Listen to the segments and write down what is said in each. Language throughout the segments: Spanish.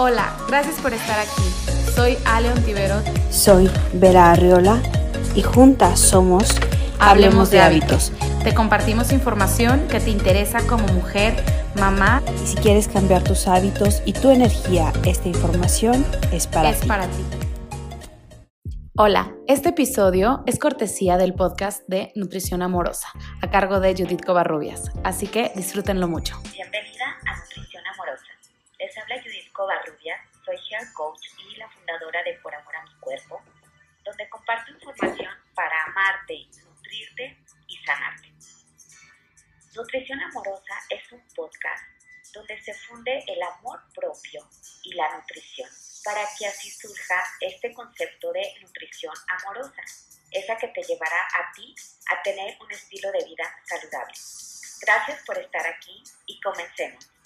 Hola, gracias por estar aquí. Soy Ale Ontiveros. Soy Vera Arriola y juntas somos Hablemos, de, hábitos. Te compartimos información que te interesa como mujer, mamá. Y si quieres cambiar tus hábitos y tu energía, esta información es para es ti. para ti. Hola, este episodio es cortesía del podcast de Nutrición Amorosa, a cargo de Judith Covarrubias, así que disfrútenlo mucho. Bienvenida Covarrubias, soy hair coach y la fundadora de Por Amor a mi Cuerpo, donde comparto información para amarte, nutrirte y sanarte. Nutrición Amorosa es un podcast donde se funde el amor propio y la nutrición, para que así surja este concepto de nutrición amorosa, esa que te llevará a ti a tener un estilo de vida saludable. Gracias por estar aquí y comencemos.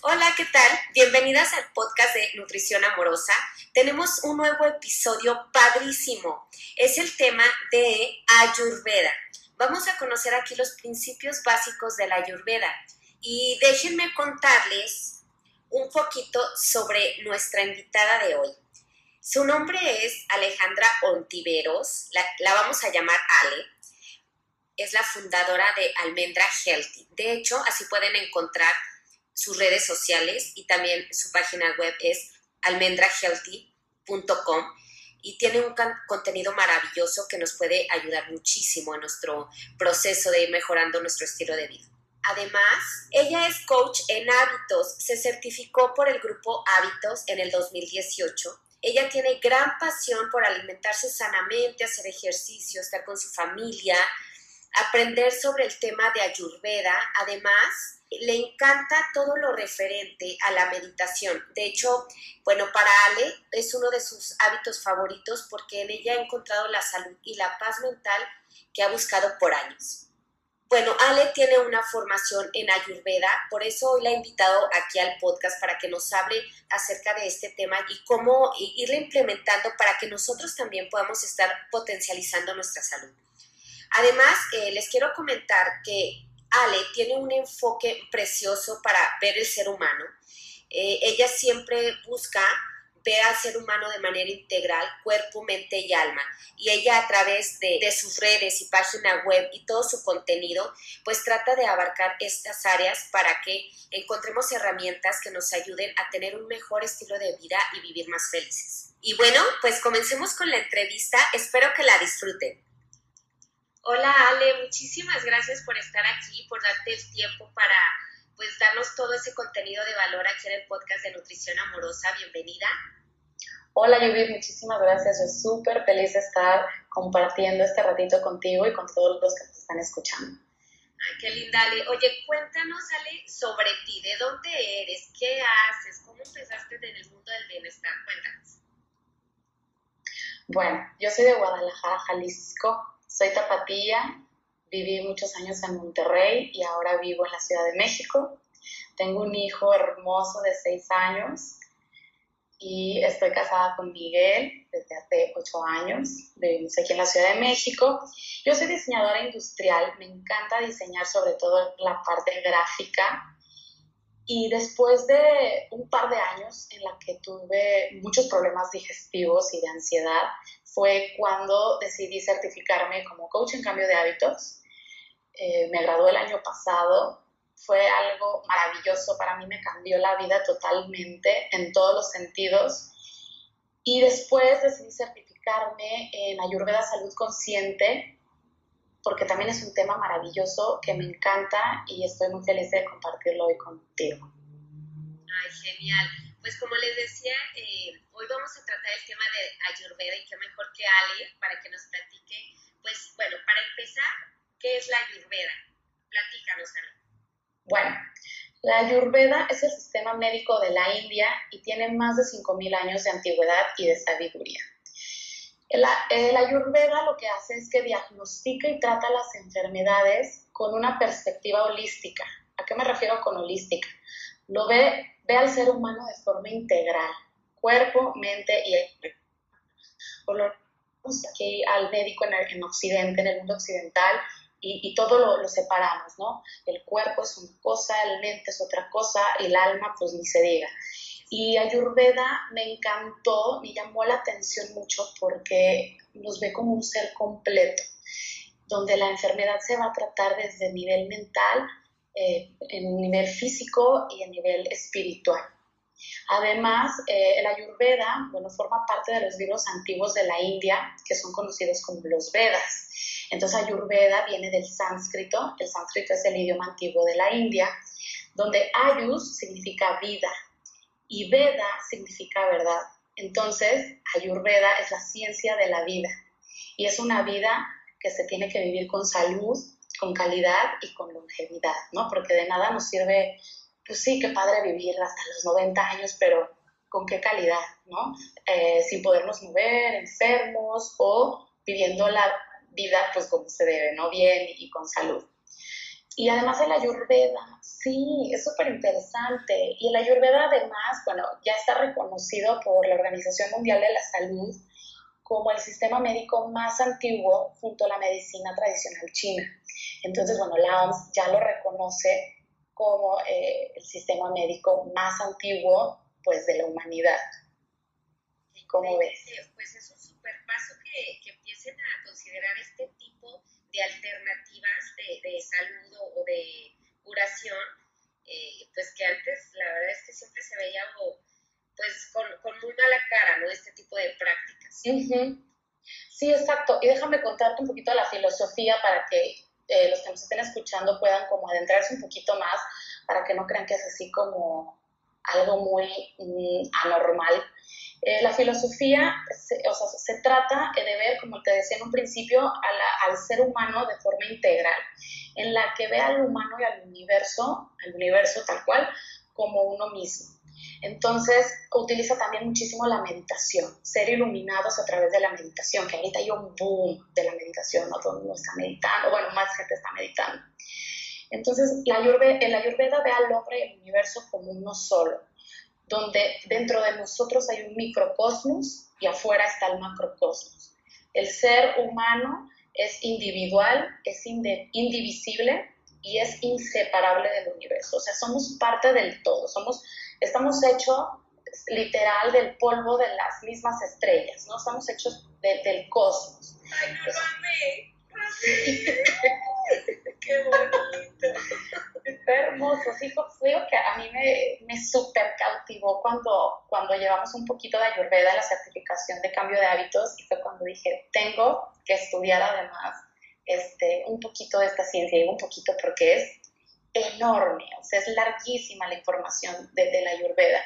Hola, ¿qué tal? Bienvenidas al podcast de Nutrición Amorosa. Tenemos un nuevo episodio padrísimo. Es el tema de Ayurveda. Vamos a conocer aquí los principios básicos de la Ayurveda. Y déjenme contarles un poquito sobre nuestra invitada de hoy. Su nombre es Alejandra Ontiveros, la, la vamos a llamar Ale. Es la fundadora de Almendra Healthy. De hecho, así pueden encontrar sus redes sociales y también su página web es almendrahealthy.com y tiene un contenido maravilloso que nos puede ayudar muchísimo en nuestro proceso de ir mejorando nuestro estilo de vida. Además, ella es coach en hábitos, se certificó por el grupo Hábitos en el 2018. Ella tiene gran pasión por alimentarse sanamente, hacer ejercicio, estar con su familia, aprender sobre el tema de Ayurveda. Además, le encanta todo lo referente a la meditación. De hecho, bueno, para Ale es uno de sus hábitos favoritos porque en ella ha encontrado la salud y la paz mental que ha buscado por años. Bueno, Ale tiene una formación en Ayurveda, por eso hoy la he invitado aquí al podcast para que nos hable acerca de este tema y cómo irlo implementando para que nosotros también podamos estar potencializando nuestra salud. Además, eh, les quiero comentar que Ale tiene un enfoque precioso para ver el ser humano. Eh, ella siempre busca ver al ser humano de manera integral, cuerpo, mente y alma. Y ella a través de, de, sus redes y página web y todo su contenido, pues trata de abarcar estas áreas para que encontremos herramientas que nos ayuden a tener un mejor estilo de vida y vivir más felices. Y bueno, pues comencemos con la entrevista. Espero que la disfruten. Hola Ale, muchísimas gracias por estar aquí, por darte el tiempo para pues darnos todo ese contenido de valor aquí en el podcast de Nutrición Amorosa. Bienvenida. Hola Judith, muchísimas gracias. Yo súper feliz de estar compartiendo este ratito contigo y con todos los que te están escuchando. Ay, qué linda Ale. Oye, cuéntanos Ale sobre ti, ¿de dónde eres? ¿Qué haces? ¿Cómo empezaste en el mundo del bienestar? Cuéntanos. Bueno, yo soy de Guadalajara, Jalisco soy tapatía, viví muchos años en Monterrey y ahora vivo en la Ciudad de México. Tengo un hijo hermoso de seis años y estoy casada con Miguel desde hace ocho años. Vivimos aquí en la Ciudad de México. Yo soy diseñadora industrial, me encanta diseñar sobre todo la parte gráfica. Y después de un par de años en la que tuve muchos problemas digestivos y de ansiedad, fue cuando decidí certificarme como coach en cambio de hábitos. Eh, me gradué el año pasado, fue algo maravilloso, para mí me cambió la vida totalmente en todos los sentidos. Y después decidí certificarme en Ayurveda Salud Consciente, porque también es un tema maravilloso que me encanta y estoy muy feliz de compartirlo hoy contigo. Ay, genial. Pues como les decía, eh, hoy vamos a tratar el tema de Ayurveda y qué mejor que Ale para que nos platique. Pues bueno, para empezar, ¿qué es la Ayurveda? Platícanos, Ale. Bueno, la Ayurveda es el sistema médico de la India y tiene más de 5.000 años de antigüedad y de sabiduría. El, Ayurveda lo que hace es que diagnostica y trata las enfermedades con una perspectiva holística. ¿A qué me refiero con holística? Lo ve ve al ser humano de forma integral, cuerpo, mente y espíritu. Por lo aquí al médico en, el, en Occidente, en el mundo occidental, y, y todo lo, lo, separamos, ¿no? El cuerpo es una cosa, la mente es otra cosa, el alma, pues ni se diga. Y Ayurveda me encantó, me llamó la atención mucho porque nos ve como un ser completo, donde la enfermedad se va a tratar desde el nivel mental, eh, en nivel físico y en nivel espiritual. Además, eh, el Ayurveda, bueno, forma parte de los libros antiguos de la India, que son conocidos como los Vedas. Entonces, Ayurveda viene del sánscrito, el sánscrito es el idioma antiguo de la India, donde Ayus significa vida y Veda significa verdad. Entonces, Ayurveda es la ciencia de la vida y es una vida que se tiene que vivir con salud, con calidad y con longevidad, ¿no? Porque de nada nos sirve pues sí, qué padre vivir hasta los 90 años, pero con qué calidad, ¿no? Eh, sin podernos mover, enfermos o viviendo la vida pues como se debe, ¿no? Bien y con salud. Y además el ayurveda, sí, es súper interesante. Y el ayurveda además, bueno, ya está reconocido por la Organización Mundial de la Salud como el sistema médico más antiguo junto a la medicina tradicional china. Entonces, bueno, la OMS ya lo reconoce como eh, el sistema médico más antiguo pues de la humanidad. ¿Cómo ves? Pues es un super paso que, que, empiecen a considerar este tipo de alternativas de, de salud o de curación, eh, pues que antes la verdad es que siempre se veía pues con, con, muy mala cara, ¿no? Este tipo de prácticas. Sí, exacto. Y déjame contarte un poquito la filosofía para que eh, los que nos estén escuchando puedan como adentrarse un poquito más para que no crean que es así como algo muy mm, anormal. Eh, la filosofía se, o sea, se trata de ver, como te decía en un principio, al ser humano de forma integral, en la que ve al humano y al universo, al universo tal cual, como uno mismo. Entonces, utiliza también muchísimo la meditación, ser iluminados a través de la meditación, que ahorita hay un boom de la meditación, ¿no? Todo el mundo está meditando, bueno, más gente está meditando. Entonces, la Ayurveda, el Ayurveda ve al hombre y el universo como uno solo, donde dentro de nosotros hay un microcosmos y afuera está el macrocosmos. El ser humano es individual, es indivisible y es inseparable del universo. O sea, somos parte del todo, somos estamos hechos literal del polvo de las mismas estrellas, ¿no? Estamos hechos del cosmos. Ay, no amé. Qué bonito. Está hermoso. Sí, fue que a mí me, me súper cautivó cuando, cuando llevamos un poquito de Ayurveda, la certificación de cambio de hábitos, y fue cuando dije, tengo que estudiar además este, un poquito de esta ciencia, y un poquito porque es enorme, o sea, es larguísima la información de, la Ayurveda.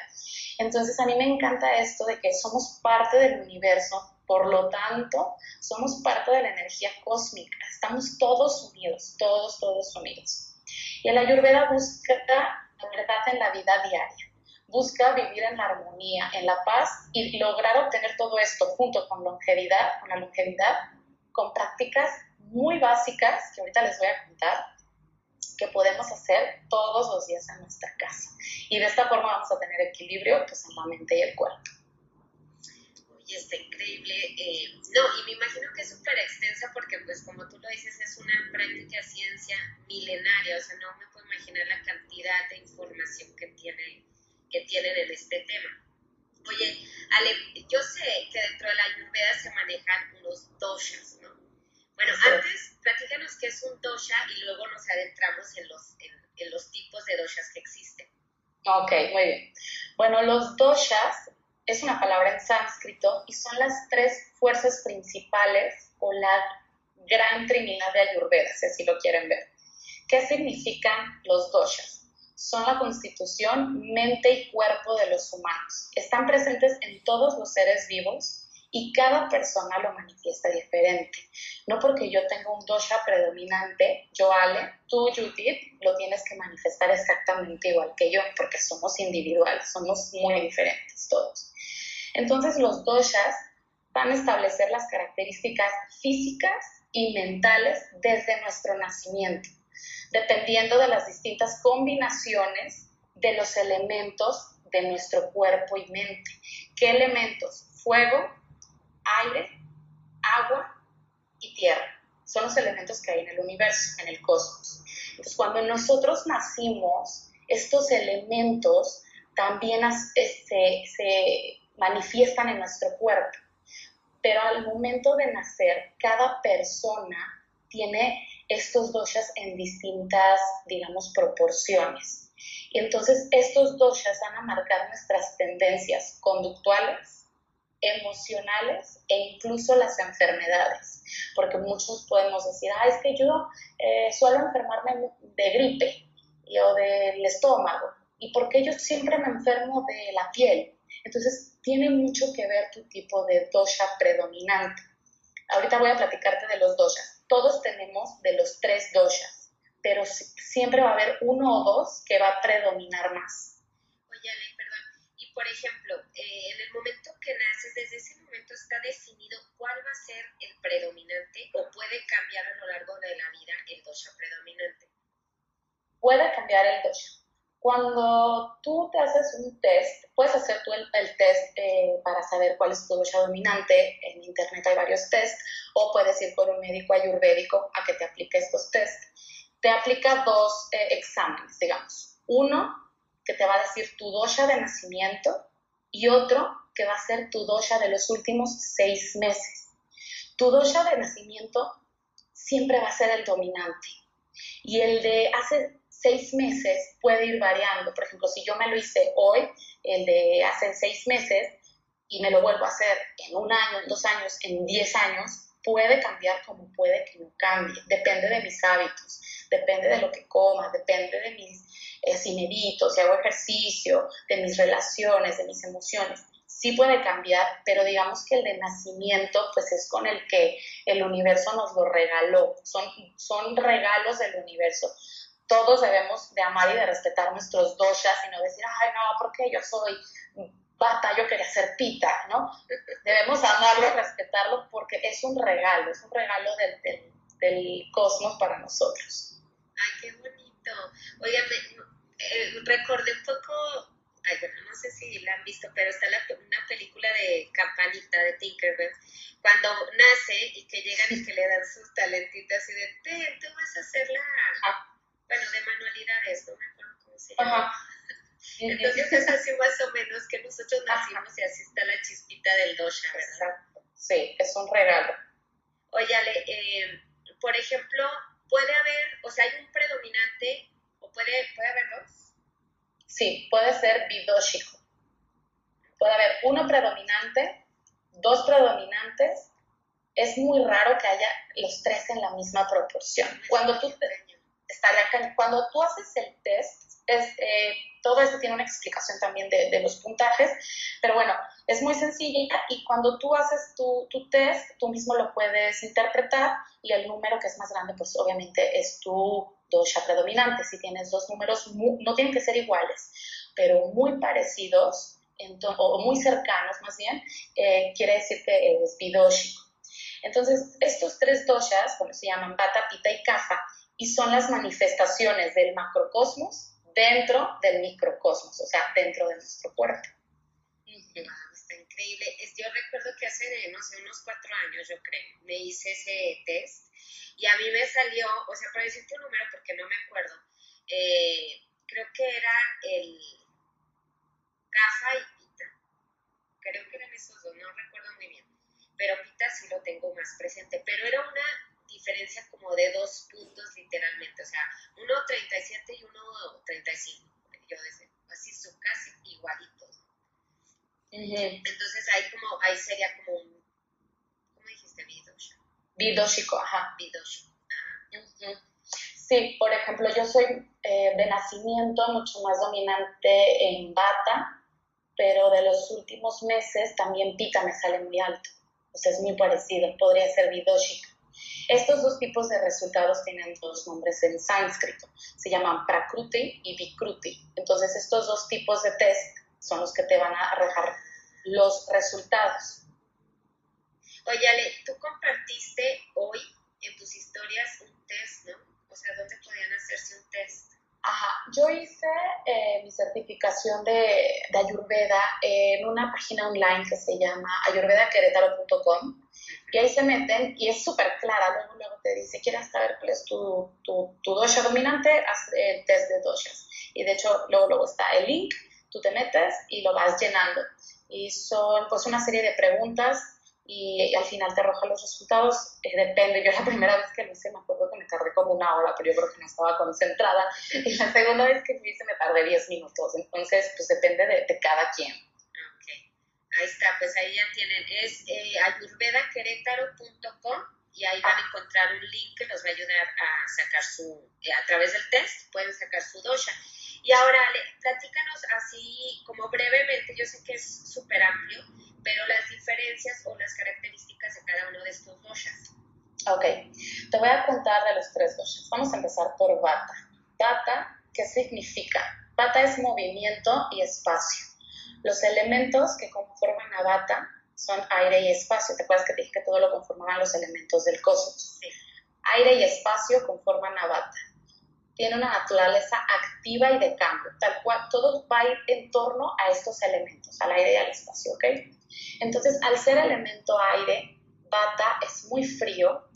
Entonces, a mí me encanta esto de que somos parte del universo, por lo tanto, somos parte de la energía cósmica, estamos todos unidos, todos, todos unidos. Y la Ayurveda busca la verdad en la vida diaria, busca vivir en la armonía, en la paz y lograr obtener todo esto junto con longevidad, con la longevidad, con prácticas muy básicas que ahorita les voy a contar, que podemos hacer todos los días en nuestra casa. Y de esta forma vamos a tener equilibrio pues, en la mente y el cuerpo. Oye, está increíble. Eh, no, y me imagino que es súper extensa porque, pues, como tú lo dices, es una práctica ciencia milenaria. O sea, no me puedo imaginar la cantidad de información que, tiene, que tienen en este tema. Oye, Ale, yo sé que dentro de la Ayurveda se manejan unos doshas, ¿no? Bueno, antes, platícanos qué es un dosha y luego nos adentramos en los, en, los tipos de doshas que existen. Ok, muy bien. Bueno, los doshas es una palabra en sánscrito y son las tres fuerzas principales o la gran trinidad de Ayurveda, si así lo quieren ver. ¿Qué significan los doshas? Son la constitución, mente y cuerpo de los humanos. Están presentes en todos los seres vivos y cada persona lo manifiesta diferente. No porque yo tenga un dosha predominante, yo Ale, tú Judith, lo tienes que manifestar exactamente igual que yo, porque somos individuales, somos muy diferentes todos. Entonces los doshas van a establecer las características físicas y mentales desde nuestro nacimiento, dependiendo de las distintas combinaciones de los elementos de nuestro cuerpo y mente. ¿Qué elementos? Fuego, aire, agua y tierra. Son los elementos que hay en el universo, en el cosmos. Entonces, cuando nosotros nacimos, estos elementos también este, se manifiestan en nuestro cuerpo. Pero al momento de nacer, cada persona tiene estos doshas en distintas, digamos, proporciones. Y entonces estos doshas van a marcar nuestras tendencias conductuales, emocionales e incluso las enfermedades. Porque muchos podemos decir, ah, es que yo eh, suelo enfermarme de gripe o del estómago. ¿Y por qué yo siempre me enfermo de la piel? Entonces, tiene mucho que ver tu tipo de dosha predominante. Ahorita voy a platicarte de los doshas. Todos tenemos de los tres doshas, pero siempre va a haber uno o dos que va a predominar más. Oye, Ale, perdón. Y por ejemplo, eh, en el momento que naces, desde ese momento está definido cuál va a ser el predominante o puede cambiar a lo largo de la vida el dosha predominante. Puede cambiar el dosha cuando tú te haces un test, puedes hacer tú el, test eh, para saber cuál es tu dosha dominante. En internet hay varios tests, o puedes ir con un médico ayurvédico a que te aplique estos tests. Te aplica dos eh, exámenes, digamos. Uno que te va a decir tu dosha de nacimiento y otro que va a ser tu dosha de los últimos seis meses. Tu dosha de nacimiento siempre va a ser el dominante y el de hace seis meses puede ir variando. Por ejemplo, si yo me lo hice hoy, el de hace seis meses, y me lo vuelvo a hacer en un año, en dos años, en diez años, puede cambiar como puede que no cambie. Depende de mis hábitos, depende de lo que coma, depende de mis, eh, si medito, si hago ejercicio, de mis relaciones, de mis emociones. Sí puede cambiar, pero digamos que el de nacimiento, pues es con el que el universo nos lo regaló. Son, son regalos del universo todos debemos de amar y de respetar nuestros doshas y no decir, ay, no, porque yo soy bata, yo quería ser pita, ¿no? Debemos amarlo y respetarlo porque es un regalo, es un regalo del, del, cosmos para nosotros. Ay, qué bonito. Oigan, eh, recordé un poco, ay, bueno, no sé si la han visto, pero está la, una película de Campanita de Tinkerbell, cuando nace y que llegan y que le dan sus talentitas y de, te, tú vas a hacer la... Bueno, de manualidades, no me acuerdo cómo se llama. Entonces es así más o menos que nosotros nacimos y así está la chispita del dosha, ¿verdad? Sí, es un regalo. Oye, eh, por ejemplo, puede haber, o sea, hay un predominante, puede, puede haber dos. Sí, puede ser bidóxico. Puede haber uno predominante, dos predominantes. Es muy raro que haya los tres en la misma proporción. Cuando tú cuando tú haces el test, eh, todo esto tiene una explicación también de, los puntajes, pero bueno, es muy sencilla y cuando tú haces tu, tu, test, tú mismo lo puedes interpretar y el número que es más grande, pues obviamente es tu dosha predominante. Si tienes dos números, no tienen que ser iguales, pero muy parecidos o muy cercanos más bien, eh, quiere decir que es bidóxico. Entonces, estos tres doshas, como se llaman, bata, pita y kafa, y son las manifestaciones del macrocosmos dentro del microcosmos, o sea, dentro de nuestro cuerpo. Está increíble. Yo recuerdo que hace, no sé, unos cuatro años, yo creo, me hice ese test y a mí me salió, o sea, para decirte un número porque no me acuerdo, eh, creo que era el caja y pita. Creo que eran esos dos, no recuerdo muy bien. Pero pita sí lo tengo más presente. Pero era una diferencia como de dos puntos literalmente, o sea, uno 37 y uno 35, yo decía, así son casi igualitos. Entonces ahí como, ahí sería como un, ¿cómo dijiste? Bidosha. Bidóxico, ajá. Bidosha. Sí, por ejemplo, yo soy eh, de nacimiento mucho más dominante en bata, pero de los últimos meses también pica me sale muy alto. O sea, es muy parecido, podría ser bidóxico. Estos dos tipos de resultados tienen dos nombres en sánscrito. Se llaman prakruti y vikruti. Entonces, estos dos tipos de test son los que te van a arrojar los resultados. Oye, Ale, tú compartiste hoy en tus historias un test, ¿no? O sea, ¿dónde podían hacerse un test? Ajá, yo hice eh, mi certificación de, de, Ayurveda en una página online que se llama ayurvedaqueretaro.com y ahí se meten y es súper clara, luego, luego te dice, ¿quieres saber cuál es tu, tu, tu dosha dominante? Haz el test de doshas. Y de hecho, luego, luego está el link tú te metes y lo vas llenando. Y son pues una serie de preguntas y, al final te arroja los resultados. Eh, depende, yo la primera vez que lo hice me acuerdo que me tardé como una hora, pero yo creo que no estaba concentrada. Y la segunda vez que lo hice me tardé 10 minutos. Entonces, pues depende de, de cada quien. Ahí está, pues ahí ya tienen, es eh, ayurvedaquerétaro.com y ahí van a encontrar un link que nos va a ayudar a sacar su, eh, a través del test, pueden sacar su dosha. Y ahora, platícanos así como brevemente, yo sé que es súper amplio, pero las diferencias o las características de cada uno de estos doshas. Ok, te voy a contar de los tres doshas. Vamos a empezar por Vata. Vata, ¿qué significa? Vata es movimiento y espacio. Los elementos que conforman a Bata son aire y espacio. ¿Te acuerdas que te dije que todo lo conformaban los elementos del cosmos? Sí. Aire y espacio conforman a Bata. Tiene una naturaleza activa y de cambio, tal cual todo va a ir en torno a estos elementos, al aire y al espacio, ¿ok? Entonces, al ser elemento aire, Bata es muy frío,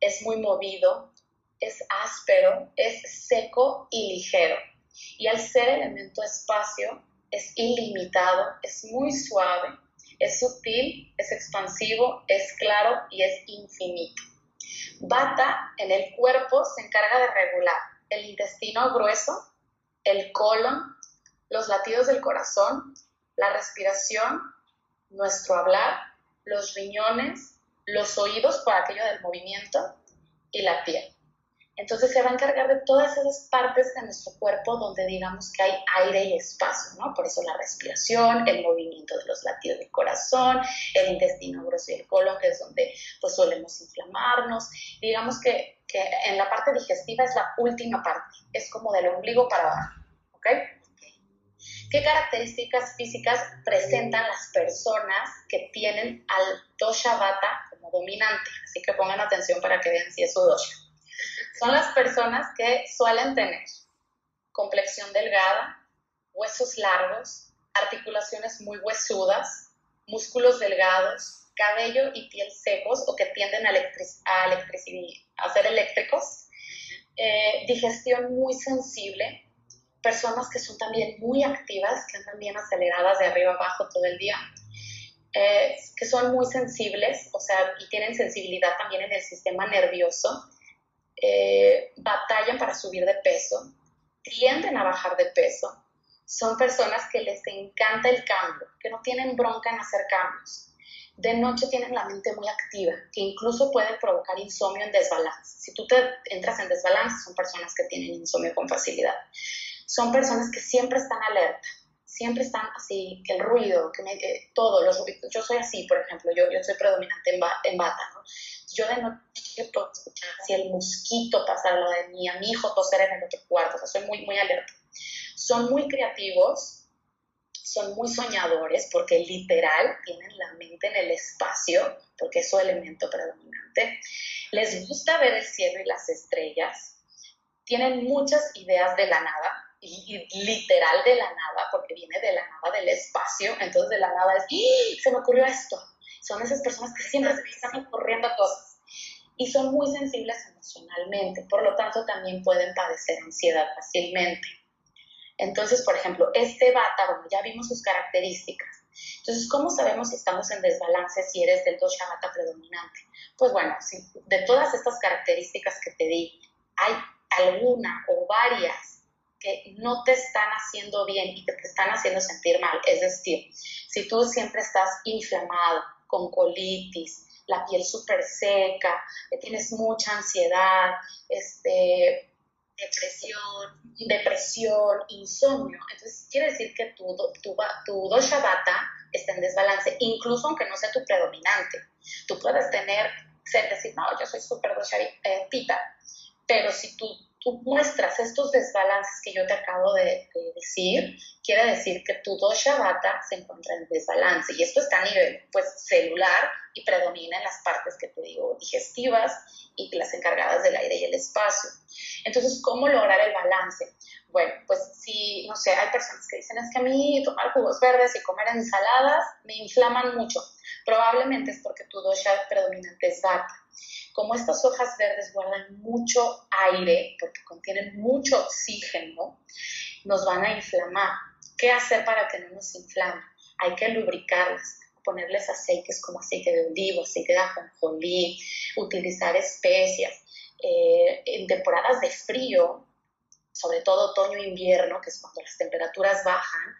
es muy movido, es áspero, es seco y ligero. Y al ser elemento espacio, es ilimitado, es muy suave, es sutil, es expansivo, es claro y es infinito. Bata en el cuerpo se encarga de regular el intestino grueso, el colon, los latidos del corazón, la respiración, nuestro hablar, los riñones, los oídos por aquello del movimiento y la piel. Entonces se va a encargar de todas esas partes de nuestro cuerpo donde digamos que hay aire y espacio, ¿no? Por eso la respiración, el movimiento de los latidos del corazón, el intestino grueso y el colon, que es donde pues solemos inflamarnos. Digamos que, en la parte digestiva es la última parte, es como del ombligo para abajo, ¿ok? ¿Qué características físicas presentan las personas que tienen al dosha vata como dominante? Así que pongan atención para que vean si es su dosha. Son las personas que suelen tener complexión delgada, huesos largos, articulaciones muy huesudas, músculos delgados, cabello y piel secos o que tienden a, a, ser eléctricos, eh, digestión muy sensible, personas que son también muy activas, que andan bien aceleradas de arriba abajo todo el día, eh, que son muy sensibles, o sea, y tienen sensibilidad también en el sistema nervioso, eh, batallan para subir de peso, tienden a bajar de peso, son personas que les encanta el cambio, que no tienen bronca en hacer cambios. De noche tienen la mente muy activa, que incluso puede provocar insomnio en desbalance. Si tú te entras en desbalance, son personas que tienen insomnio con facilidad. Son personas que siempre están alerta, siempre están así, el ruido, que me, todo, los, yo soy así, por ejemplo, yo, yo soy predominante en, en bata, ¿no? yo de noche puedo escuchar si el mosquito pasa al lado de mí, a mi hijo toser en el otro cuarto, o sea, soy muy, muy alerta. Son muy creativos, son muy soñadores porque literal tienen la mente en el espacio, porque es su elemento predominante. Les gusta ver el cielo y las estrellas. Tienen muchas ideas de la nada, y, literal de la nada, porque viene de la nada del espacio, entonces de la nada es, ¡Ah! se me ocurrió esto, son esas personas que siempre se están ocurriendo cosas y son muy sensibles emocionalmente, por lo tanto también pueden padecer ansiedad fácilmente. Entonces, por ejemplo, este bata, ya vimos sus características. Entonces, ¿cómo sabemos si estamos en desbalance si eres del dosha bata predominante? Pues bueno, si de todas estas características que te di, hay alguna o varias que no te están haciendo bien y que te están haciendo sentir mal. Es decir, si tú siempre estás inflamado, con colitis, la piel súper seca, tienes mucha ansiedad, este, depresión, depresión, insomnio. Entonces, quiere decir que tu, tu, tu dosha vata está en desbalance, incluso aunque no sea tu predominante. Tú puedes tener, ser decir, no, yo soy súper dosha eh, pita, pero si tú tú muestras estos desbalances que yo te acabo de, decir, quiere decir que tu dosha vata se encuentra en desbalance. Y esto está a nivel pues, celular y predomina en las partes que te digo digestivas y las encargadas del aire y el espacio. Entonces, ¿cómo lograr el balance? Bueno, pues si, no sé, hay personas que dicen es que a mí tomar jugos verdes y comer ensaladas me inflaman mucho. Probablemente es porque tu dosha predominante es vata como estas hojas verdes guardan mucho aire, porque contienen mucho oxígeno, nos van a inflamar. ¿Qué hacer para que no nos inflamen? Hay que lubricarlas, ponerles aceites como aceite de olivo, aceite de ajonjolí, utilizar especias. Eh, en temporadas de frío, sobre todo otoño e invierno, que es cuando las temperaturas bajan,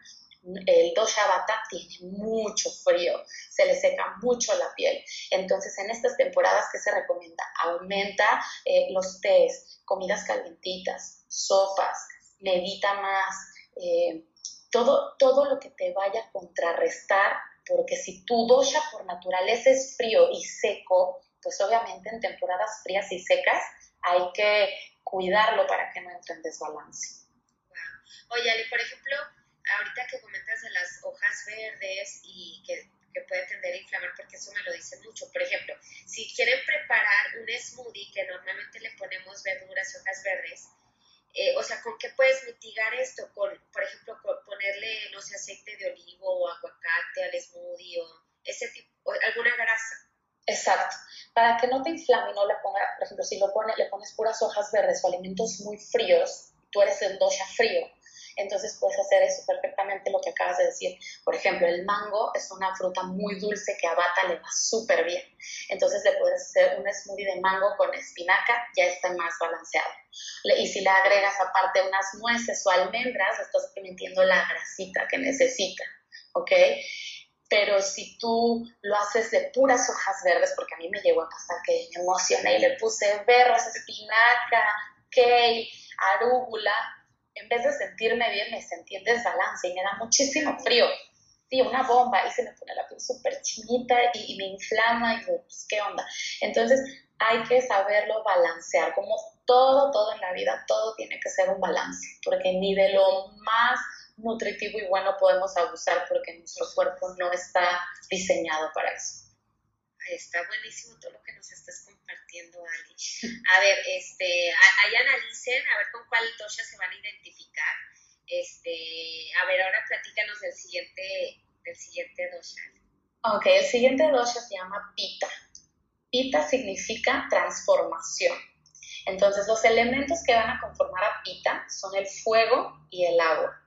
el dosha bata tiene mucho frío, se le seca mucho la piel. Entonces, en estas temporadas, ¿qué se recomienda? Aumenta eh, los tés, comidas calientitas, sopas, medita más, eh, todo, todo lo que te vaya a contrarrestar, porque si tu dosha por naturaleza es frío y seco, pues obviamente en temporadas frías y secas hay que cuidarlo para que no entre en desbalance. Oye, por ejemplo, ahorita que comentas de las hojas verdes y que, que, puede tender a inflamar, porque eso me lo dicen mucho. Por ejemplo, si quieren preparar un smoothie que normalmente le ponemos verduras y hojas verdes, eh, o sea, ¿con qué puedes mitigar esto? Con, por ejemplo, ponerle, no sé, aceite de olivo o aguacate al smoothie o ese tipo, alguna grasa. Exacto. Para que no te inflame, no le ponga, por ejemplo, si lo pone, le pones puras hojas verdes o alimentos muy fríos, tú eres el dosha frío, entonces puedes hacer eso perfectamente lo que acabas de decir. Por ejemplo, el mango es una fruta muy dulce que a Bata le va súper bien. Entonces le puedes hacer un smoothie de mango con espinaca, ya está más balanceado. Y si le agregas aparte unas nueces o almendras, estás metiendo la grasita que necesita, ¿ok? pero si tú lo haces de puras hojas verdes, porque a mí me llegó a pasar que me emocioné y le puse berros, espinaca, kale, arúgula, en vez de sentirme bien, me sentí en desbalance y me da muchísimo frío. Sí, una bomba y se me pone la piel súper chinita y, me inflama y pues, ¿qué onda? Entonces hay que saberlo balancear, como todo, todo en la vida, todo tiene que ser un balance, porque ni de lo más nutritivo y bueno podemos abusar porque nuestro cuerpo no está diseñado para eso. Está buenísimo todo lo que nos estás compartiendo, Ali. A ver, este, ahí analicen, a ver con cuál dosha se van a identificar. Este, a ver, ahora platícanos del siguiente, del siguiente dosha. Ok, el siguiente dosha se llama Pita. Pita significa transformación. Entonces, los elementos que van a conformar a Pita son el fuego y el agua.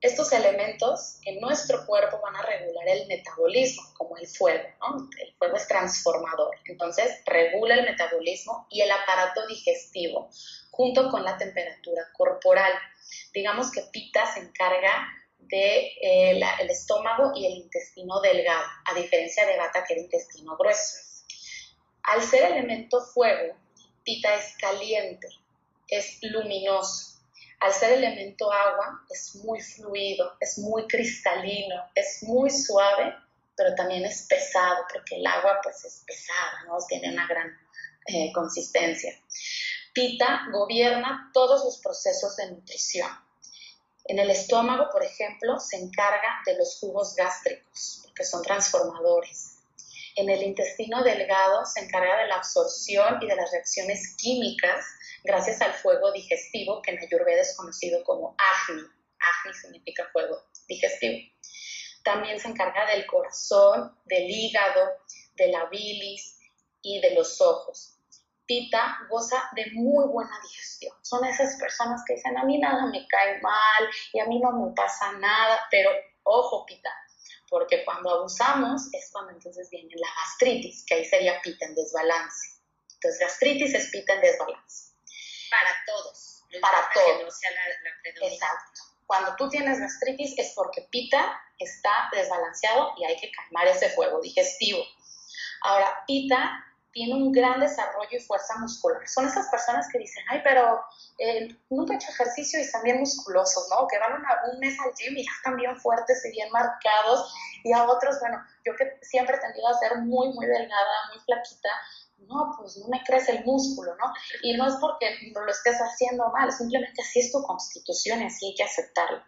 Estos elementos en nuestro cuerpo van a regular el metabolismo, como el fuego, ¿no? El fuego es transformador, entonces regula el metabolismo y el aparato digestivo, junto con la temperatura corporal. Digamos que Pita se encarga del de, eh, el estómago y el intestino delgado, a diferencia de Bata que era intestino grueso. Al ser elemento fuego, Pita es caliente, es luminoso, al ser elemento agua, es muy fluido, es muy cristalino, es muy suave, pero también es pesado, porque el agua pues es pesada, ¿no? Tiene una gran eh, consistencia. Pita gobierna todos los procesos de nutrición. En el estómago, por ejemplo, se encarga de los jugos gástricos, porque son transformadores. En el intestino delgado se encarga de la absorción y de las reacciones químicas gracias al fuego digestivo que en Ayurveda es conocido como Agni. Agni significa fuego digestivo. También se encarga del corazón, del hígado, de la bilis y de los ojos. Pita goza de muy buena digestión. Son esas personas que dicen, a mí nada me cae mal y a mí no me pasa nada, pero ojo, Pita, porque cuando abusamos es cuando entonces viene la gastritis, que ahí sería Pita en desbalance. Entonces, gastritis es Pita en desbalance para todos. para todos. Exacto. Cuando tú tienes gastritis es porque pita está desbalanceado y hay que calmar ese fuego digestivo. Ahora, pita tiene un gran desarrollo y fuerza muscular. Son esas personas que dicen, ay, pero eh, nunca he hecho ejercicio y están bien musculosos, ¿no? Que van un mes al gym y ya están bien fuertes y bien marcados. Y a otros, bueno, yo que siempre he tendido a ser muy, muy delgada, muy flaquita, no, pues no me crece el músculo, ¿no? Y no es porque lo estés haciendo mal, simplemente así es tu constitución y así hay que aceptarlo.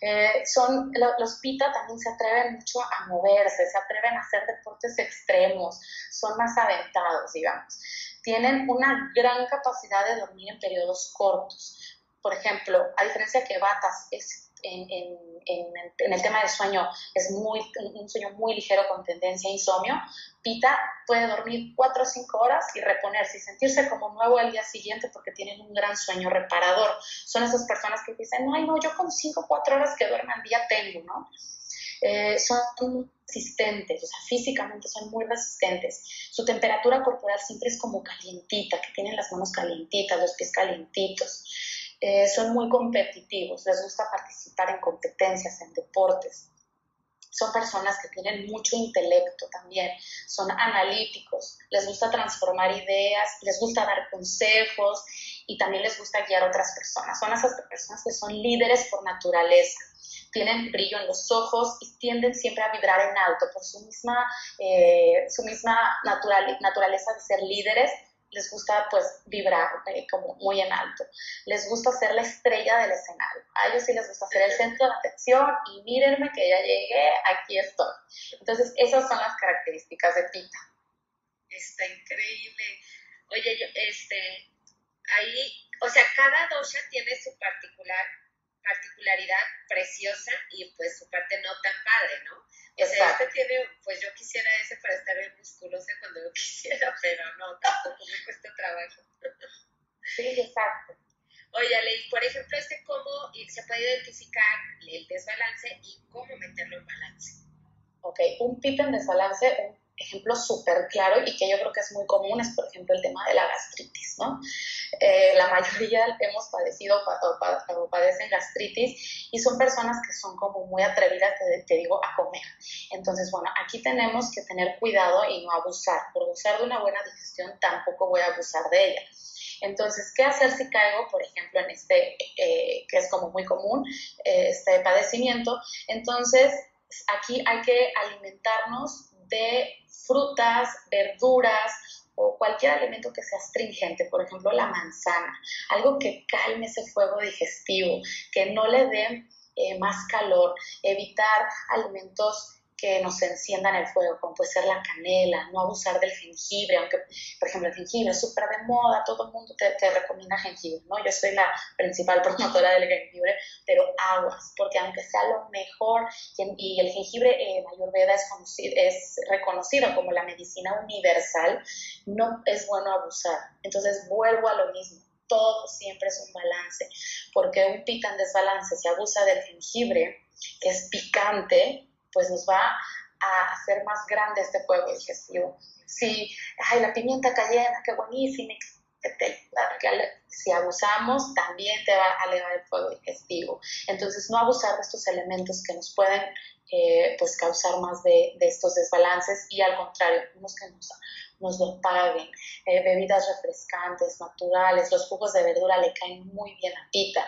Eh, son, los pita también se atreven mucho a moverse, se atreven a hacer deportes extremos, son más aventados, digamos. Tienen una gran capacidad de dormir en periodos cortos. Por ejemplo, a diferencia que batas es en, el tema del sueño es muy, un sueño muy ligero con tendencia a insomnio, Pita puede dormir 4 o 5 horas y reponerse y sentirse como nuevo al día siguiente porque tienen un gran sueño reparador. Son esas personas que dicen, ay, no, yo con 5 o 4 horas que duerman al día tengo, ¿no? Eh, son resistentes, o sea, físicamente son muy resistentes. Su temperatura corporal siempre es como calientita, que tienen las manos calientitas, los pies calientitos. Eh, son muy competitivos, les gusta participar en competencias, en deportes. Son personas que tienen mucho intelecto también, son analíticos, les gusta transformar ideas, les gusta dar consejos y también les gusta guiar a otras personas. Son esas personas que son líderes por naturaleza tienen brillo en los ojos y tienden siempre a vibrar en alto por su misma, eh, su misma naturaleza de ser líderes les gusta pues vibrar eh, como muy en alto. Les gusta ser la estrella del escenario. A ellos sí les gusta ser el centro de atención y mírenme que ya llegué, aquí estoy. Entonces, esas son las características de Pita. Está increíble. Oye, yo, este, ahí, o sea, cada dosha tiene su particular particularidad preciosa y pues su parte no tan padre, ¿no? O sea, este tiene, pues yo quisiera ese para estar bien musculosa cuando yo quisiera, pero no, tampoco me cuesta trabajo. Sí, exacto. Oye, Ale, por ejemplo, este cómo se puede identificar el desbalance y cómo meterlo en balance. Ok, un pip en desbalance, ejemplo súper claro y que yo creo que es muy común es, por ejemplo, el tema de la gastritis, ¿no? Eh, la mayoría hemos padecido o, padecen gastritis y son personas que son como muy atrevidas, te, te, digo, a comer. Entonces, bueno, aquí tenemos que tener cuidado y no abusar. Por usar de una buena digestión tampoco voy a abusar de ella. Entonces, ¿qué hacer si caigo, por ejemplo, en este, eh, que es como muy común, eh, este padecimiento? Entonces, aquí hay que alimentarnos de frutas, verduras o cualquier alimento que sea astringente, por ejemplo la manzana, algo que calme ese fuego digestivo, que no le dé eh, más calor, evitar alimentos que nos enciendan el fuego, como puede ser la canela, no abusar del jengibre, aunque, por ejemplo, el jengibre es súper de moda, todo el mundo te, te, recomienda jengibre, ¿no? Yo soy la principal promotora del jengibre, pero aguas, porque aunque sea lo mejor, y, el jengibre en Ayurveda es, conocido, es reconocido como la medicina universal, no es bueno abusar. Entonces, vuelvo a lo mismo todo siempre es un balance, porque un pica en desbalance, si abusa del jengibre, que es picante, pues nos va a hacer más grande este fuego digestivo. Si, ay, la pimienta cayena, qué buenísima, si abusamos, también te va a elevar el fuego digestivo. Entonces, no abusar de estos elementos que nos pueden eh, pues causar más de, estos desbalances y al contrario, unos que nos, nos lo paguen. Eh, bebidas refrescantes, naturales, los jugos de verdura le caen muy bien a Pita.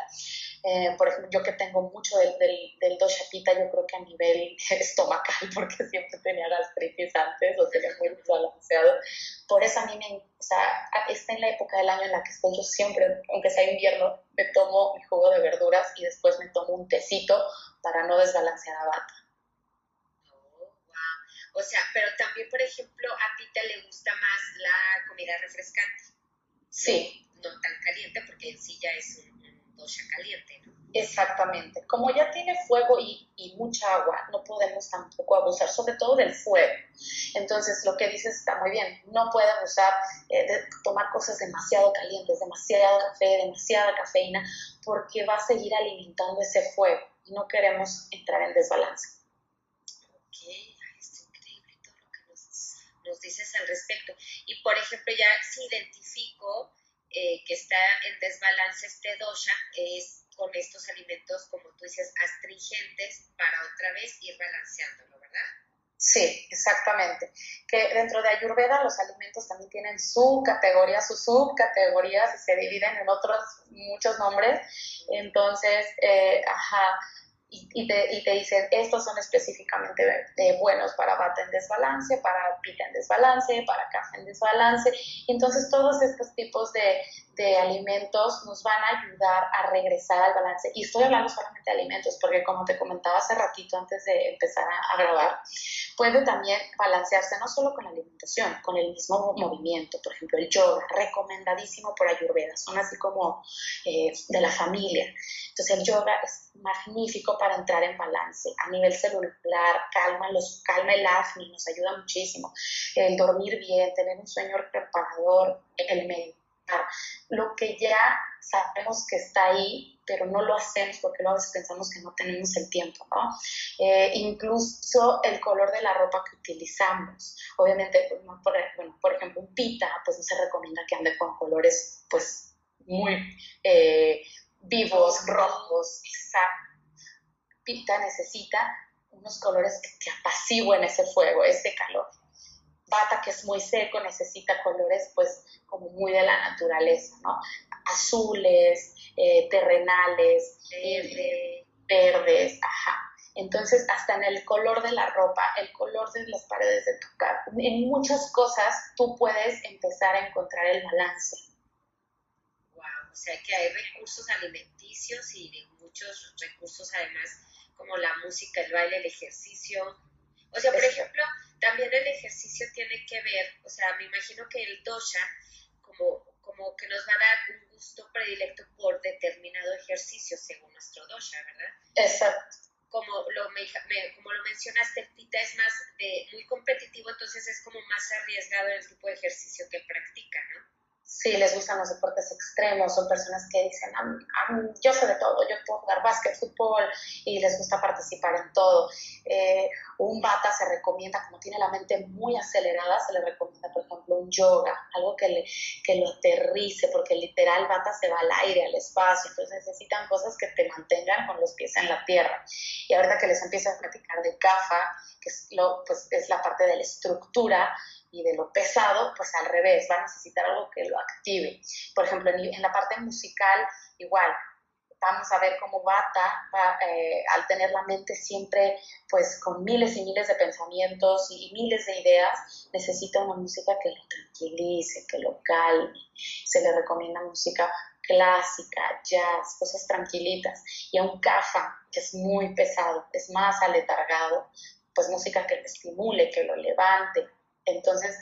Eh, por ejemplo, yo que tengo mucho del, del, del dosha pita, yo creo que a nivel estomacal, porque siempre tenía gastritis antes, o tenía muy desbalanceado. Por eso a mí me, o sea, está en la época del año en la que estoy, yo siempre, aunque sea invierno, me tomo mi jugo de verduras y después me tomo un tecito para no desbalancear a bata. Oh, o sea, pero también, por ejemplo, le gusta más la comida refrescante. Sí. No, tan caliente, porque en sí ya es un caliente, Exactamente. Como ya tiene fuego y, mucha agua, no podemos tampoco abusar, sobre todo del fuego. Entonces, lo que dices está muy bien. No puede abusar eh, de tomar cosas demasiado calientes, demasiado café, demasiada cafeína, porque va a seguir alimentando ese fuego y no queremos entrar en desbalance. Ok, es increíble todo lo que dices al respecto. Y, por ejemplo, ya si identifico eh, que está en desbalance este dosha es con estos alimentos, como tú dices, astringentes para otra vez ir balanceándolo, ¿verdad? Sí, exactamente. Que dentro de Ayurveda los alimentos también tienen su categoría, sus subcategorías y se dividen en otros muchos nombres. Entonces, eh, ajá, y, te, y, te, dicen, estos son específicamente eh, buenos para bata en desbalance, para pita en desbalance, para café en desbalance. Entonces, todos estos tipos de, de alimentos nos van a ayudar a regresar al balance. Y estoy hablando solamente de alimentos, porque como te comentaba hace ratito antes de empezar a, grabar, puede también balancearse no solo con la alimentación, con el mismo movimiento. Por ejemplo, el yoga, recomendadísimo por Ayurveda, son así como eh, de la familia. Entonces el yoga es magnífico para entrar en balance a nivel celular, calma, los, calma el acné, nos ayuda muchísimo. El dormir bien, tener un sueño reparador, el meditar lo que ya sabemos que está ahí, pero no lo hacemos porque a veces pensamos que no tenemos el tiempo. Eh, incluso el color de la ropa que utilizamos. Obviamente, pues, por, bueno, por ejemplo, un pita, pues no se recomienda que ande con colores, pues, muy eh, vivos, rojos, exacto. Pita necesita unos colores que, que apacigüen ese fuego, ese calor bata que es muy seco necesita colores pues como muy de la naturaleza, ¿no? Azules, eh, terrenales, verdes, ajá. Entonces, hasta en el color de la ropa, el color de las paredes de tu casa, en muchas cosas tú puedes empezar a encontrar el balance. Wow, o sea que hay recursos alimenticios y de muchos recursos además, como la música, el baile, el ejercicio. O sea, por ejemplo, también el ejercicio tiene que ver, o sea, me imagino que el dosha como, como que nos va a dar un gusto predilecto por determinado ejercicio según nuestro dosha, ¿verdad? Exacto. Como lo, como lo mencionaste, el pita es más de muy competitivo, entonces es como más arriesgado el tipo de ejercicio que practica, ¿no? Sí les gustan los deportes extremos, son personas que dicen, yo sé de todo, yo puedo jugar básquet, fútbol y les gusta participar en todo. Eh, un bata se recomienda, como tiene la mente muy acelerada, se le recomienda, por ejemplo, un yoga, algo que, le, que lo aterrice, porque literal bata se va al aire, al espacio, entonces necesitan cosas que te mantengan con los pies en la tierra. Y ahorita que les empiezo a platicar de CAFA, que es, lo, pues, es la parte de la estructura, y de lo pesado, pues al revés, va a necesitar algo que lo active. Por ejemplo, en, la parte musical, igual, vamos a ver cómo Bata, va, eh, al tener la mente siempre pues con miles y miles de pensamientos y, miles de ideas, necesita una música que lo tranquilice, que lo calme. Se le recomienda música clásica, jazz, cosas tranquilitas. Y a un cafa, que es muy pesado, es más aletargado, pues música que lo estimule, que lo levante, entonces,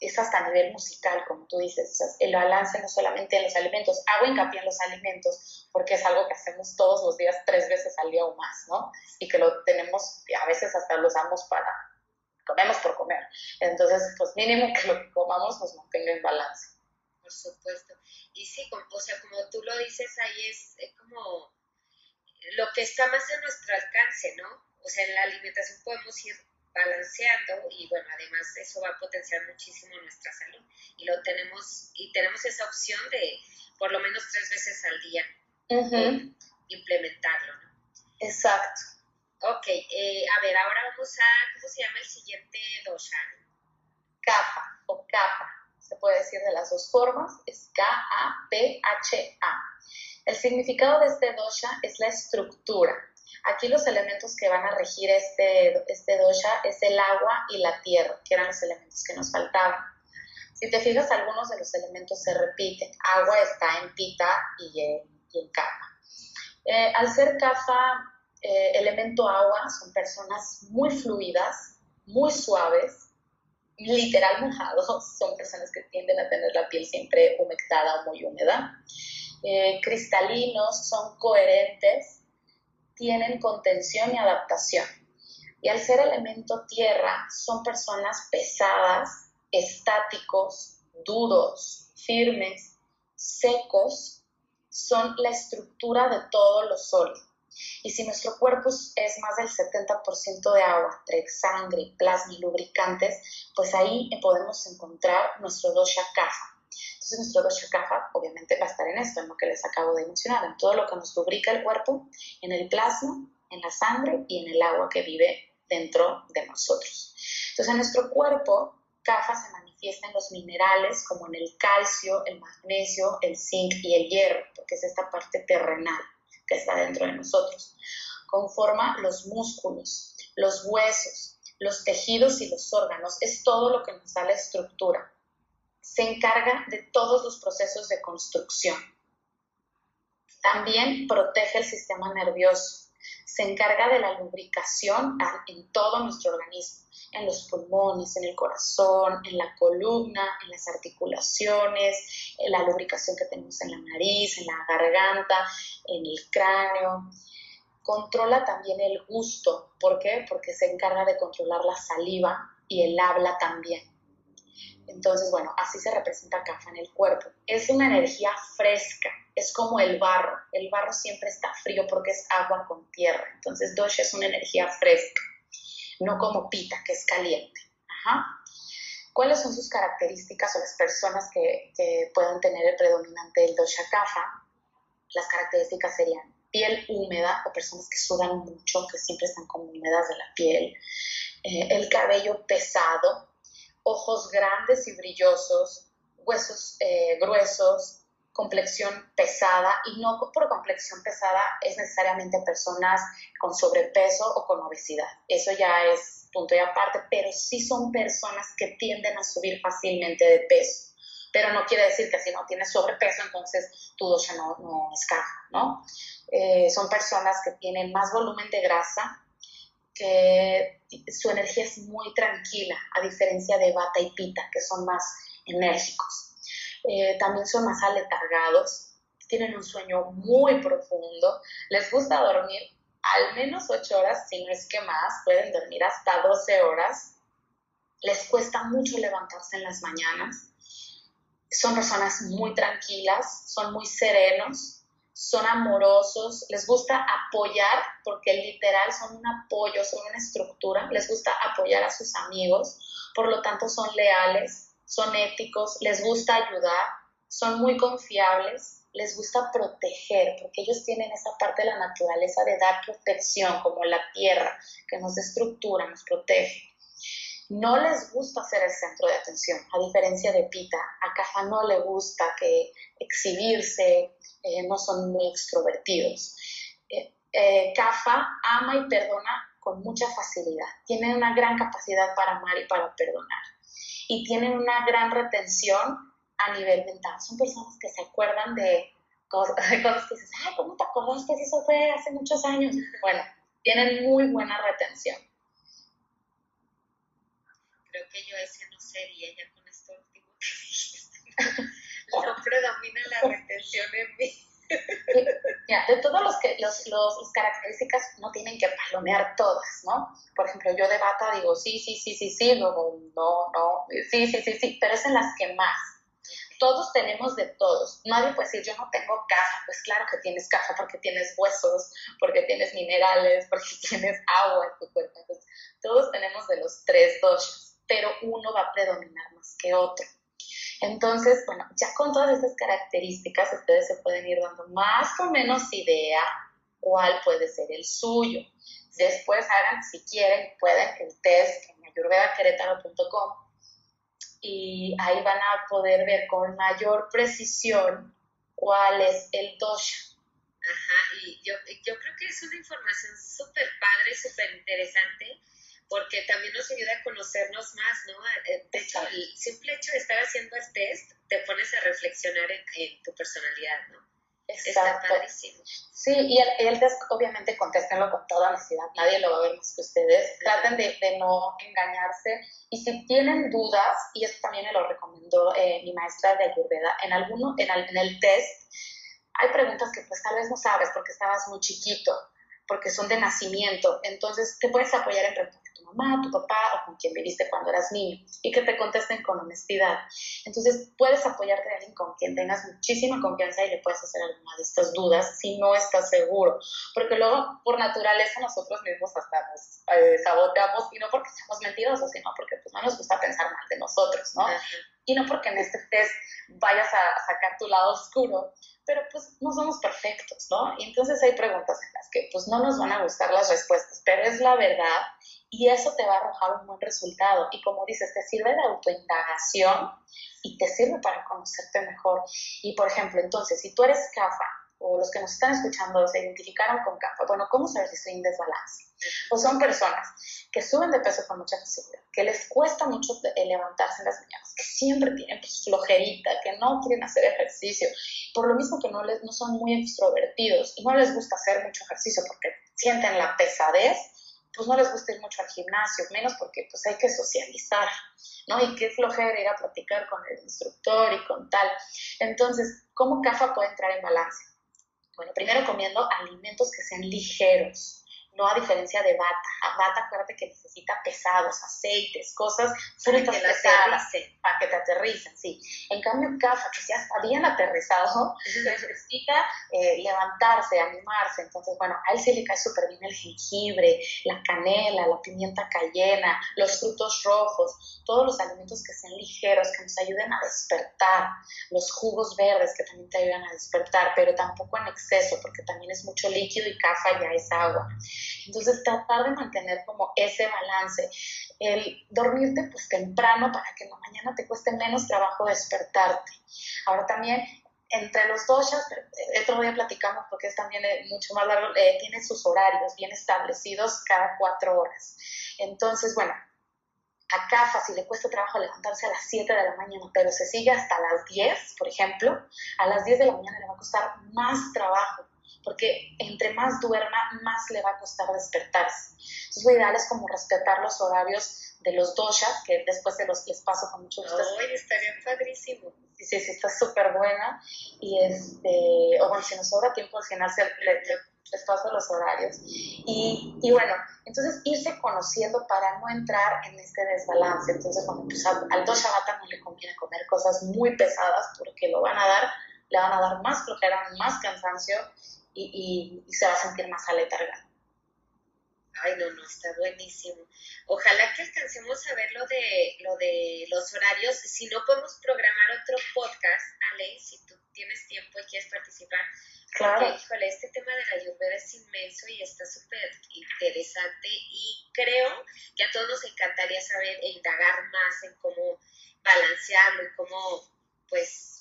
es hasta a nivel musical, como tú dices, el balance no solamente en los alimentos, hago hincapié en los alimentos porque es algo que hacemos todos los días, tres veces al día o más, ¿no? Y que lo tenemos, a veces hasta lo usamos para, comemos por comer. Entonces, pues mínimo que lo que comamos nos mantenga en balance. Por supuesto. Y sí, o sea, como tú lo dices, ahí es como lo que está más a nuestro alcance, ¿no? O sea, en la alimentación podemos ir balanceando y bueno, además eso va a potenciar muchísimo nuestra salud y lo tenemos y tenemos esa opción de por lo menos tres veces al día implementarlo, ¿no? Exacto. Ok, eh, a ver, ahora vamos a, ¿cómo se llama el siguiente dosha? Kapha o kapha, se puede decir de las dos formas, es K-A-P-H-A. El significado de este dosha es la estructura, Aquí los elementos que van a regir este, este dosha es el agua y la tierra, que eran los elementos que nos faltaban. Si te fijas, algunos de los elementos se repiten. Agua está en pita y en, y eh, al ser kafa, eh, elemento agua, son personas muy fluidas, muy suaves, literal mojados, son personas que tienden a tener la piel siempre humectada o muy húmeda. Eh, cristalinos, son coherentes, tienen contención y adaptación. Y al ser elemento tierra, son personas pesadas, estáticos, duros, firmes, secos, son la estructura de todo lo sólido. Y si nuestro cuerpo es más del 70% de agua, entre sangre, plasma y lubricantes, pues ahí podemos encontrar nuestro dosha kapha, entonces nuestro dosha kapha obviamente va a estar en esto, en lo que les acabo de mencionar, en todo lo que nos lubrica el cuerpo, en el plasma, en la sangre y en el agua que vive dentro de nosotros. Entonces en nuestro cuerpo, kapha se manifiesta en los minerales como en el calcio, el magnesio, el zinc y el hierro, porque es esta parte terrenal que está dentro de nosotros. Conforma los músculos, los huesos, los tejidos y los órganos, es todo lo que nos da la estructura se encarga de todos los procesos de construcción. También protege el sistema nervioso. Se encarga de la lubricación en todo nuestro organismo, en los pulmones, en el corazón, en la columna, en las articulaciones, en la lubricación que tenemos en la nariz, en la garganta, en el cráneo. Controla también el gusto. ¿Por qué? Porque se encarga de controlar la saliva y el habla también. Entonces, bueno, así se representa Kafa en el cuerpo. Es una energía fresca, es como el barro. El barro siempre está frío porque es agua con tierra. Entonces, dosha es una energía fresca, no como pita, que es caliente. ¿Cuáles son sus características o las personas que, que puedan tener el predominante del dosha Kafa? Las características serían piel húmeda o personas que sudan mucho, que siempre están como húmedas de la piel, eh, el cabello pesado, ojos grandes y brillosos, huesos eh, gruesos, complexión pesada, y no por complexión pesada es necesariamente personas con sobrepeso o con obesidad. Eso ya es punto y aparte, pero sí son personas que tienden a subir fácilmente de peso. Pero no quiere decir que si no tienes sobrepeso, entonces tu dosha no, no escapa, ¿no? Eh, son personas que tienen más volumen de grasa, que su energía es muy tranquila, a diferencia de Bata y Pita, que son más enérgicos. Eh, también son más aletargados, tienen un sueño muy profundo, les gusta dormir al menos 8 horas, si no es que más, pueden dormir hasta 12 horas, les cuesta mucho levantarse en las mañanas, son personas muy tranquilas, son muy serenos, son amorosos, les gusta apoyar, porque literal son un apoyo, son una estructura, les gusta apoyar a sus amigos, por lo tanto son leales, son éticos, les gusta ayudar, son muy confiables, les gusta proteger, porque ellos tienen esa parte de la naturaleza de dar protección, como la tierra, que nos estructura, nos protege. No les gusta ser el centro de atención, a diferencia de Pita. A Caja no le gusta que exhibirse, eh, no son muy extrovertidos. Eh, eh ama y perdona con mucha facilidad. Tienen una gran capacidad para amar y para perdonar. Y tienen una gran retención a nivel mental. Son personas que se acuerdan de cosas, que dices, ay, ¿cómo te acordaste eso fue hace muchos años? Bueno, tienen muy buena retención. Creo que yo ese no sería ya con esto último que dijiste. no predomina la retención en mí. de todas los que, los, los, características no tienen que palomear todas, ¿no? Por ejemplo, yo de bata digo sí, sí, sí, sí, sí, luego no, no, sí, sí, sí, sí, pero es en las que más. Todos tenemos de todos. Nadie puede decir, yo no tengo caja. Pues claro que tienes caja porque tienes huesos, porque tienes minerales, porque tienes agua en tu cuerpo. Entonces, todos tenemos de los tres doshas, pero uno va a predominar más que otro. Entonces, bueno, ya con todas estas características ustedes se pueden ir dando más o menos idea cuál puede ser el suyo. Después hagan, si quieren, pueden el test en ayurvedaquerétaro.com y ahí van a poder ver con mayor precisión cuál es el dosha. Ajá, y yo, yo creo que es una información súper padre, súper interesante porque también nos ayuda a conocernos más, ¿no? Eh, de hecho, el simple hecho de estar haciendo el test te pones a reflexionar en, tu personalidad, ¿no? Exacto. Está padrísimo. Sí, y el, test obviamente contéstenlo con toda honestidad, nadie lo va a ver más que ustedes. Traten de, no engañarse y si tienen dudas, y esto también me lo recomendó eh, mi maestra de Ayurveda, en, alguno, en, en el test hay preguntas que pues tal vez no sabes porque estabas muy chiquito, porque son de nacimiento, entonces te puedes apoyar en preguntas mamá, tu papá o con quien viviste cuando eras niño y que te contesten con honestidad. Entonces puedes apoyarte a alguien con quien tengas muchísima confianza y le puedes hacer alguna de estas dudas si no estás seguro. Porque luego por naturaleza nosotros mismos hasta nos eh, saboteamos y no porque seamos mentirosos, sino porque pues, no nos gusta pensar mal de nosotros, ¿no? Y no porque en este test vayas a sacar tu lado oscuro, pero pues no somos perfectos, ¿no? Y entonces hay preguntas en las que pues no nos van a gustar las respuestas, pero es la verdad y eso te va a arrojar un buen resultado. Y como dices, te sirve de autoindagación y te sirve para conocerte mejor. Y por ejemplo, entonces, si tú eres CAFA o los que nos están escuchando se identificaron con CAFA, bueno, ¿cómo saber si estoy en desbalance? Pues son personas que suben de peso con mucha facilidad, que les cuesta mucho eh, levantarse en las mañanas, que siempre tienen pues, flojerita, que no quieren hacer ejercicio, por lo mismo que no, les, no son muy extrovertidos y no les gusta hacer mucho ejercicio porque sienten la pesadez, pues no les gusta ir mucho al gimnasio, menos porque pues hay que socializar, ¿no? Y qué flojera ir a platicar con el instructor y con tal. Entonces, ¿cómo CAFA puede entrar en balance? Bueno, primero comiendo alimentos que sean ligeros, no a diferencia de bata. A bata, acuérdate que necesita pesados, aceites, cosas fritas pesadas para que te aterricen, sí. En cambio, CAFA, que ya está bien aterrizado, necesita eh, levantarse, animarse. Entonces, bueno, a él sí le cae súper bien el jengibre, la canela, la pimienta cayena, los frutos rojos, todos los alimentos que sean ligeros, que nos ayuden a despertar, los jugos verdes que también te ayudan a despertar, pero tampoco en exceso, porque también es mucho líquido y CAFA ya es agua. Entonces, tratar de mantener como ese balance, el dormirte pues temprano para que en la mañana te cueste menos trabajo despertarte. Ahora también entre los doshas, eh, otro día platicamos porque es también eh, mucho más largo, eh, tiene sus horarios bien establecidos cada cuatro horas. Entonces, bueno, a CAFA si le cuesta trabajo levantarse a las 7 de la mañana, pero se sigue hasta las 10, por ejemplo, a las 10 de la mañana le va a costar más trabajo porque entre más duerma, más le va a costar despertarse. Entonces, lo ideal es como respetar los horarios de los doshas, que después se los les paso con mucho gusto. ¡Ay, estaría padrísimo! Sí, sí, sí, está súper buena. Y este, o bueno, si nos sobra tiempo al final les paso los horarios. Y, y, bueno, entonces irse conociendo para no entrar en este desbalance. Entonces, bueno, pues al, al dosha no le conviene comer cosas muy pesadas porque lo van a dar, le van a dar más flojera, más cansancio y, se va a sentir más aletargado. Ay, no, no, está buenísimo. Ojalá que alcancemos a ver lo de, lo de los horarios. Si no podemos programar otro podcast, Ale, si tú tienes tiempo y quieres participar. Claro. Porque, híjole, este tema de la lluvia es inmenso y está súper interesante y creo que a todos nos encantaría saber e indagar más en cómo balancearlo y cómo, pues,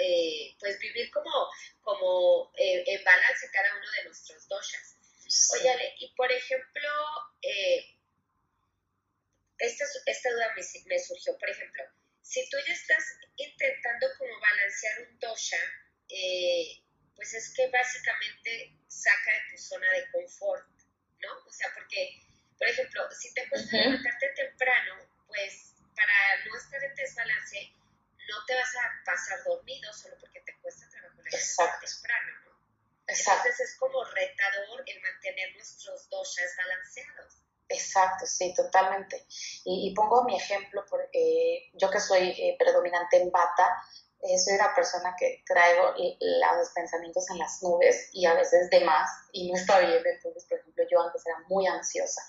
eh, pues vivir como, como eh, en balance cada uno de nuestros doshas. Oye, y por ejemplo, eh, esta, esta duda me, me, surgió, por ejemplo, si tú ya estás intentando como balancear un dosha, pues es que básicamente saca de tu zona de confort, ¿no? O sea, porque, por ejemplo, si te cuesta levantarte temprano, pues para no estar en desbalance, no te vas a pasar dormido solo porque te cuesta trabajo temprano, ¿no? Exacto. Entonces es como retador el mantener nuestros doshas balanceados. Exacto, sí, totalmente. Y, pongo mi ejemplo, porque yo que soy eh, predominante en bata, eh, soy una persona que traigo los pensamientos en las nubes y a veces de más y no está bien. Entonces, por ejemplo, yo antes era muy ansiosa.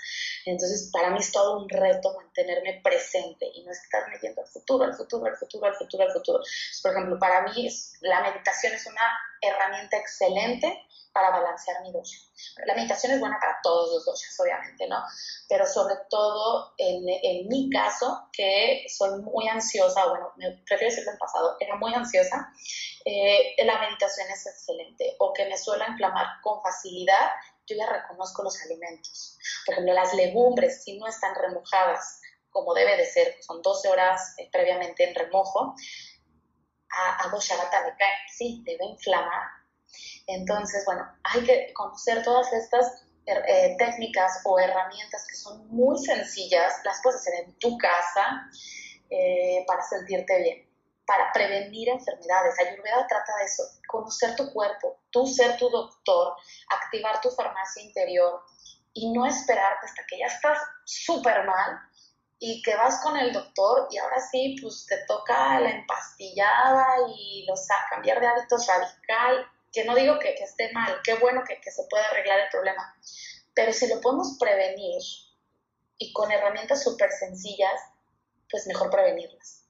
Entonces, para mí es todo un reto mantenerme presente y no estarme yendo al futuro, al futuro, al futuro, al futuro, al futuro. por ejemplo, para mí la meditación es una herramienta excelente para balancear mi dosha. La meditación es buena para todos los doshas, obviamente, ¿no? Pero sobre todo en, mi caso, que soy muy ansiosa, bueno, me prefiero decirlo en pasado, era muy ansiosa, eh, la meditación es excelente. O que me suelo inflamar con facilidad, yo ya reconozco los alimentos. Por ejemplo, las legumbres, si no están remojadas como debe de ser, son 12 horas eh, previamente en remojo, a, a dosha le cae, sí, debe inflamar entonces, bueno, hay que conocer todas estas eh, técnicas o herramientas que son muy sencillas, las puedes hacer en tu casa eh, para sentirte bien, para prevenir enfermedades. Ayurveda trata de eso, conocer tu cuerpo, tú ser tu doctor, activar tu farmacia interior y no esperar hasta que ya estás súper mal y que vas con el doctor y ahora sí, pues te toca la empastillada y los, cambiar de hábitos radical que no digo que, esté mal, qué bueno que, se pueda arreglar el problema, pero si lo podemos prevenir y con herramientas súper sencillas, pues mejor prevenirlas.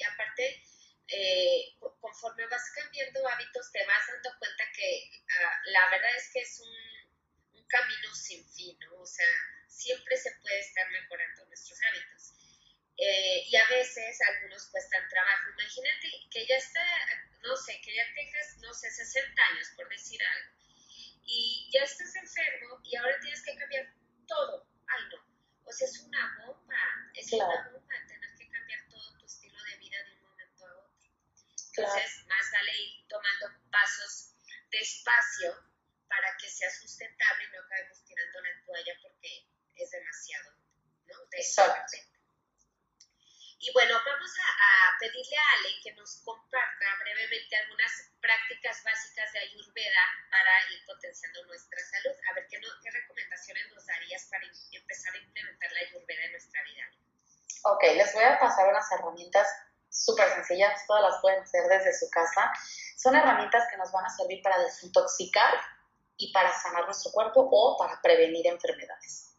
Y aparte, eh, conforme vas cambiando hábitos, te vas dando cuenta que ah, la verdad es que es un, un camino sin fin, ¿no? O sea, siempre se puede estar mejorando nuestros hábitos. Eh, y a veces algunos cuestan trabajo. Imagínate que ya está, no sé, que ya tengas, no sé, 60 años, por decir algo, y ya estás enfermo y ahora tienes que cambiar todo. Ay, no. O sea, es una bomba, es una bomba Entonces, más vale ir tomando pasos despacio para que sea sustentable y no acabemos tirando la toalla porque es demasiado, ¿no? Exacto. Y bueno, vamos a, pedirle a Ale que nos comparta brevemente algunas prácticas básicas de Ayurveda para ir potenciando nuestra salud. A ver, ¿qué, qué recomendaciones nos darías para empezar a implementar la Ayurveda en nuestra vida? Ok, les voy a pasar unas herramientas súper sencillas, todas las pueden hacer desde su casa. Son herramientas que nos van a servir para desintoxicar y para sanar nuestro cuerpo o para prevenir enfermedades.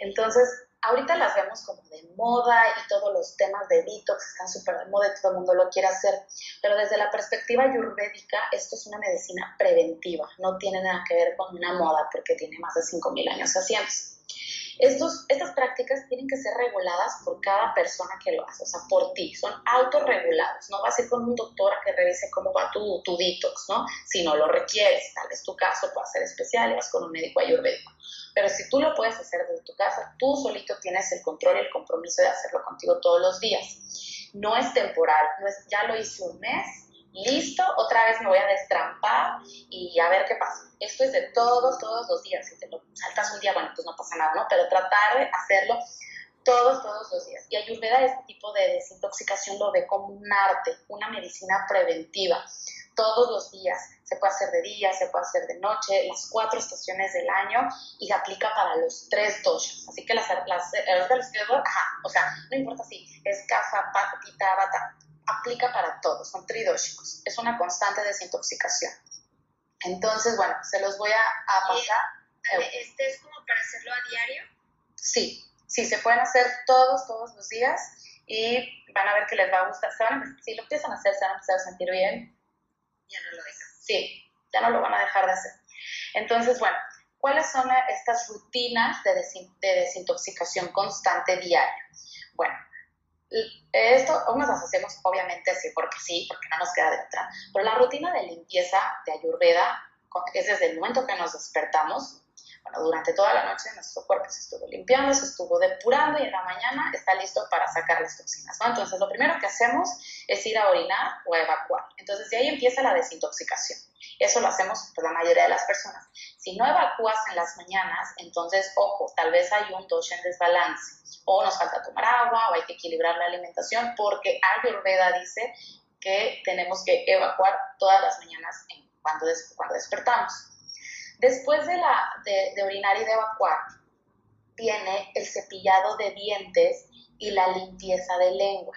Entonces, ahorita las vemos como de moda y todos los temas de detox están súper de moda y todo el mundo lo quiere hacer, pero desde la perspectiva ayurvédica esto es una medicina preventiva, no tiene nada que ver con una moda porque tiene más de 5.000 años haciéndose. Estos, estas prácticas tienen que ser reguladas por cada persona que lo hace, o sea, por ti, son autorregulados, no vas a ir con un doctor a que revise cómo va tu, tu detox, ¿no? Si no lo requieres, tal vez tu caso pueda ser especial y vas con un médico ayurvédico. Pero si tú lo puedes hacer desde tu casa, tú solito tienes el control y el compromiso de hacerlo contigo todos los días. No es temporal, no es ya lo hice un mes, listo, otra vez me voy a destrampar y a ver qué pasa. Esto es de todos, todos los días. Si te lo saltas un día, bueno, pues no pasa nada, ¿no? Pero tratar de hacerlo todos, todos los días. Y Ayurveda este tipo de desintoxicación lo ve como un arte, una medicina preventiva todos los días. Se puede hacer de día, se puede hacer de noche, las cuatro estaciones del año y se aplica para los tres doshas. Así que las, las, ajá, o sea, no importa si es casa, pita, bata, aplica para todos, son tridóxicos. Es una constante desintoxicación. Entonces, bueno, se los voy a, pasar. ¿Este es como para hacerlo a diario? Sí, sí, se pueden hacer todos, todos los días y van a ver que les va a gustar. si lo empiezan a hacer, se van a empezar a sentir bien ya no lo dejan. Sí, ya no lo van a dejar de hacer. Entonces, bueno, ¿cuáles son estas rutinas de, desintoxicación constante diaria? Bueno, esto unas las hacemos obviamente así porque sí, porque no nos queda de otra, pero la rutina de limpieza de Ayurveda es desde el momento que nos despertamos, bueno, durante toda la noche nuestro cuerpo se estuvo limpiando, se estuvo depurando y en la mañana está listo para sacar las toxinas, ¿no? Entonces, lo primero que hacemos es ir a orinar o a evacuar. Entonces, de ahí empieza la desintoxicación. Eso lo hacemos por la mayoría de las personas. Si no evacúas en las mañanas, entonces, ojo, tal vez hay un dosha en desbalance, o nos falta tomar agua, o hay que equilibrar la alimentación, porque Ayurveda dice que tenemos que evacuar todas las mañanas cuando, cuando despertamos. Después de, la, de, orinar y de evacuar, viene el cepillado de dientes y la limpieza de lengua.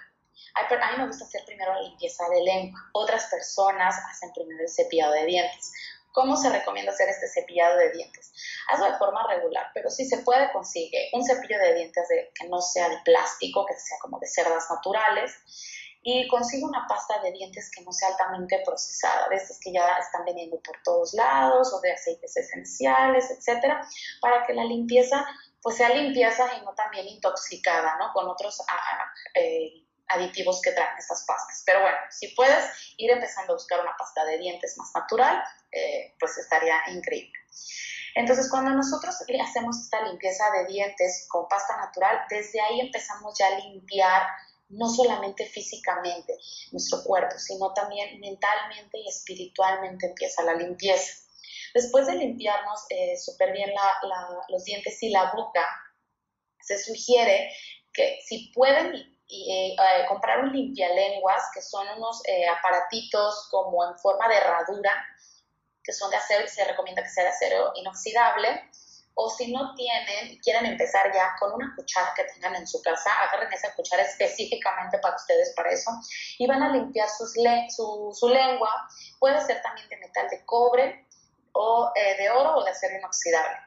A mí me gusta hacer primero la limpieza de lengua. Otras personas hacen primero el cepillado de dientes. ¿Cómo se recomienda hacer este cepillado de dientes? Hazlo de forma regular, pero si se puede, consigue un cepillo de dientes de, que no sea de plástico, que sea como de cerdas naturales y consigue una pasta de dientes que no sea altamente procesada, de estas que ya están vendiendo por todos lados o de aceites esenciales, etcétera, para que la limpieza pues sea limpieza y no también intoxicada, ¿no? Con otros eh, aditivos que traen estas pastas. Pero bueno, si puedes ir empezando a buscar una pasta de dientes más natural, eh, pues estaría increíble. Entonces, cuando nosotros hacemos esta limpieza de dientes con pasta natural, desde ahí empezamos ya a limpiar no solamente físicamente nuestro cuerpo, sino también mentalmente y espiritualmente empieza la limpieza. Después de limpiarnos eh, súper bien los dientes y la boca, se sugiere que si pueden eh, eh, comprar un limpialenguas, que son unos aparatitos como en forma de herradura, que son de acero y se recomienda que sea de acero inoxidable, o si no tienen y quieren empezar ya con una cuchara que tengan en su casa, agarren esa cuchara específicamente para ustedes, para eso, y van a limpiar sus su, su, lengua. Puede ser también de metal de cobre o eh, de oro o de acero inoxidable.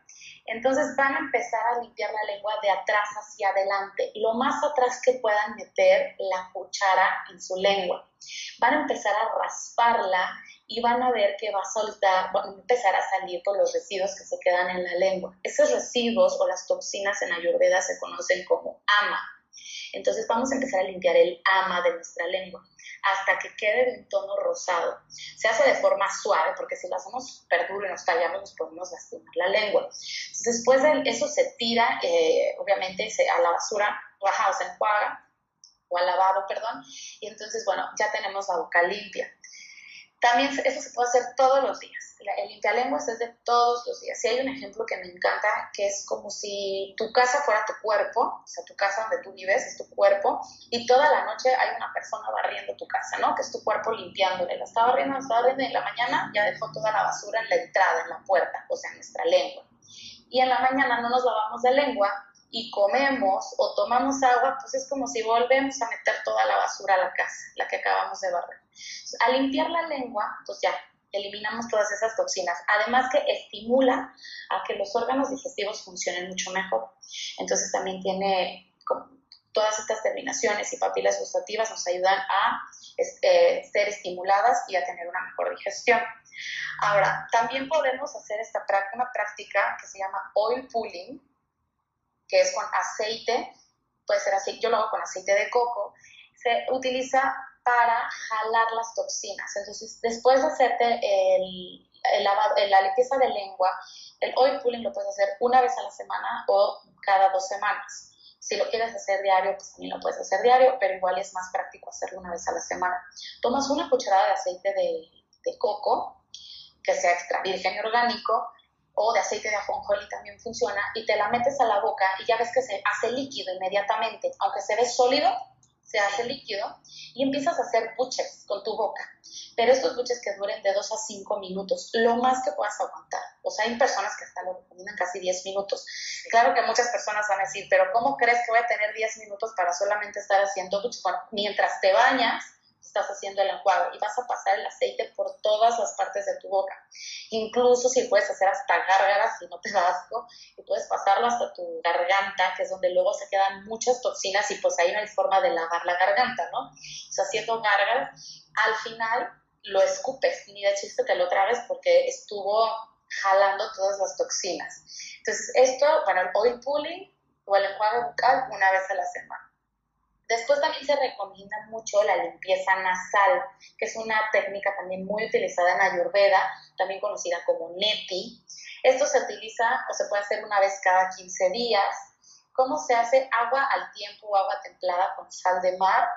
Entonces van a empezar a limpiar la lengua de atrás hacia adelante, lo más atrás que puedan meter la cuchara en su lengua. Van a empezar a rasparla y van a ver que va a soltar, va a empezar a salir por los residuos que se quedan en la lengua. Esos residuos o las toxinas en Ayurveda se conocen como ama. Entonces vamos a empezar a limpiar el ama de nuestra lengua hasta que quede de un tono rosado. Se hace de forma suave porque si lo hacemos súper duro y nos tallamos nos podemos lastimar la lengua. Después de eso se tira, eh, obviamente, a la basura, baja o se enjuaga, o al lavado, perdón, y entonces, bueno, ya tenemos la boca limpia. También eso se puede hacer todos los días. El limpialenguas es de todos los días. Si hay un ejemplo que me encanta, que es como si tu casa fuera tu cuerpo, o sea, tu casa donde tú vives es tu cuerpo, y toda la noche hay una persona barriendo tu casa, ¿no? Que es tu cuerpo limpiándole. La está barriendo, la está barriendo, y en la mañana ya dejó toda la basura en la entrada, en la puerta, o sea, en nuestra lengua. Y en la mañana no nos lavamos de lengua, y comemos o tomamos agua, pues es como si volvemos a meter toda la basura a la casa, la que acabamos de barrer. Al limpiar la lengua, pues ya eliminamos todas esas toxinas. Además que estimula a que los órganos digestivos funcionen mucho mejor. Entonces también tiene todas estas terminaciones y papilas gustativas nos ayudan a eh, ser estimuladas y a tener una mejor digestión. Ahora, también podemos hacer esta, una práctica que se llama oil pulling, que es con aceite, puede ser así, yo lo hago con aceite de coco, se utiliza para jalar las toxinas. Entonces, después de hacerte el, la limpieza de lengua, el oil pulling lo puedes hacer una vez a la semana o cada dos semanas. Si lo quieres hacer diario, pues también lo puedes hacer diario, pero igual es más práctico hacerlo una vez a la semana. Tomas una cucharada de aceite de, coco, que sea extra virgen orgánico, o de aceite de ajonjolí también funciona, y te la metes a la boca y ya ves que se hace líquido inmediatamente, aunque se ve sólido, se hace líquido y empiezas a hacer buches con tu boca. Pero estos buches que duren de 2 a 5 minutos, lo más que puedas aguantar. O sea, hay personas que hasta lo recomiendan casi 10 minutos. Claro que muchas personas van a decir, pero ¿cómo crees que voy a tener 10 minutos para solamente estar haciendo buches? mientras te bañas, estás haciendo el enjuague y vas a pasar el aceite por todas las partes de tu boca. Incluso si puedes hacer hasta gárgaras, si no te da asco, y puedes pasarlo hasta tu garganta, que es donde luego se quedan muchas toxinas y pues ahí no hay forma de lavar la garganta, ¿no? O sea, haciendo gárgaras, al final lo escupes, ni de chiste te lo tragues porque estuvo jalando todas las toxinas. Entonces, esto, bueno, el oil pulling o el enjuague bucal una vez a la semana. Después también se recomienda mucho la limpieza nasal, que es una técnica también muy utilizada en Ayurveda, también conocida como neti. Esto se utiliza o se puede hacer una vez cada 15 días. ¿Cómo se hace? Agua al tiempo o agua templada con sal de mar.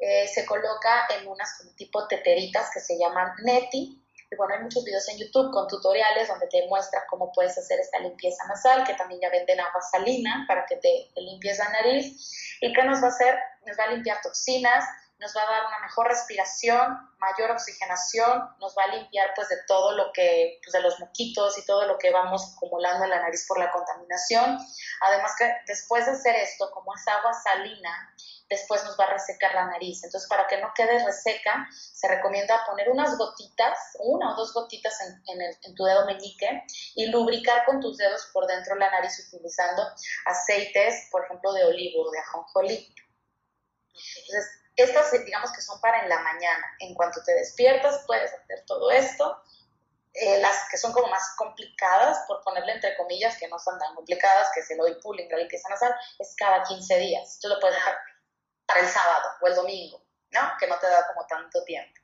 Eh, se coloca en unas como tipo teteritas que se llaman neti. Y bueno, hay muchos videos en YouTube con tutoriales donde te muestra cómo puedes hacer esta limpieza nasal, que también ya venden agua salina para que te, te limpies la nariz ¿Y qué nos va a hacer? Nos va a limpiar toxinas, nos va a dar una mejor respiración, mayor oxigenación, nos va a limpiar pues de todo lo que, pues de los moquitos y todo lo que vamos acumulando en la nariz por la contaminación. Además que después de hacer esto, como es agua salina, después nos va a resecar la nariz. Entonces, para que no quede reseca, se recomienda poner unas gotitas, una o dos gotitas en, tu dedo meñique y lubricar con tus dedos por dentro la nariz utilizando aceites, por ejemplo, de olivo o de ajonjolí. Entonces, estas digamos que son para en la mañana. En cuanto te despiertas, puedes hacer todo esto. Eh, las que son como más complicadas, por ponerle entre comillas, que no son tan complicadas, que es el oil pulling, la limpieza nasal, es cada 15 días. Tú lo puedes dejar para el sábado o el domingo, ¿no? Que no te da como tanto tiempo.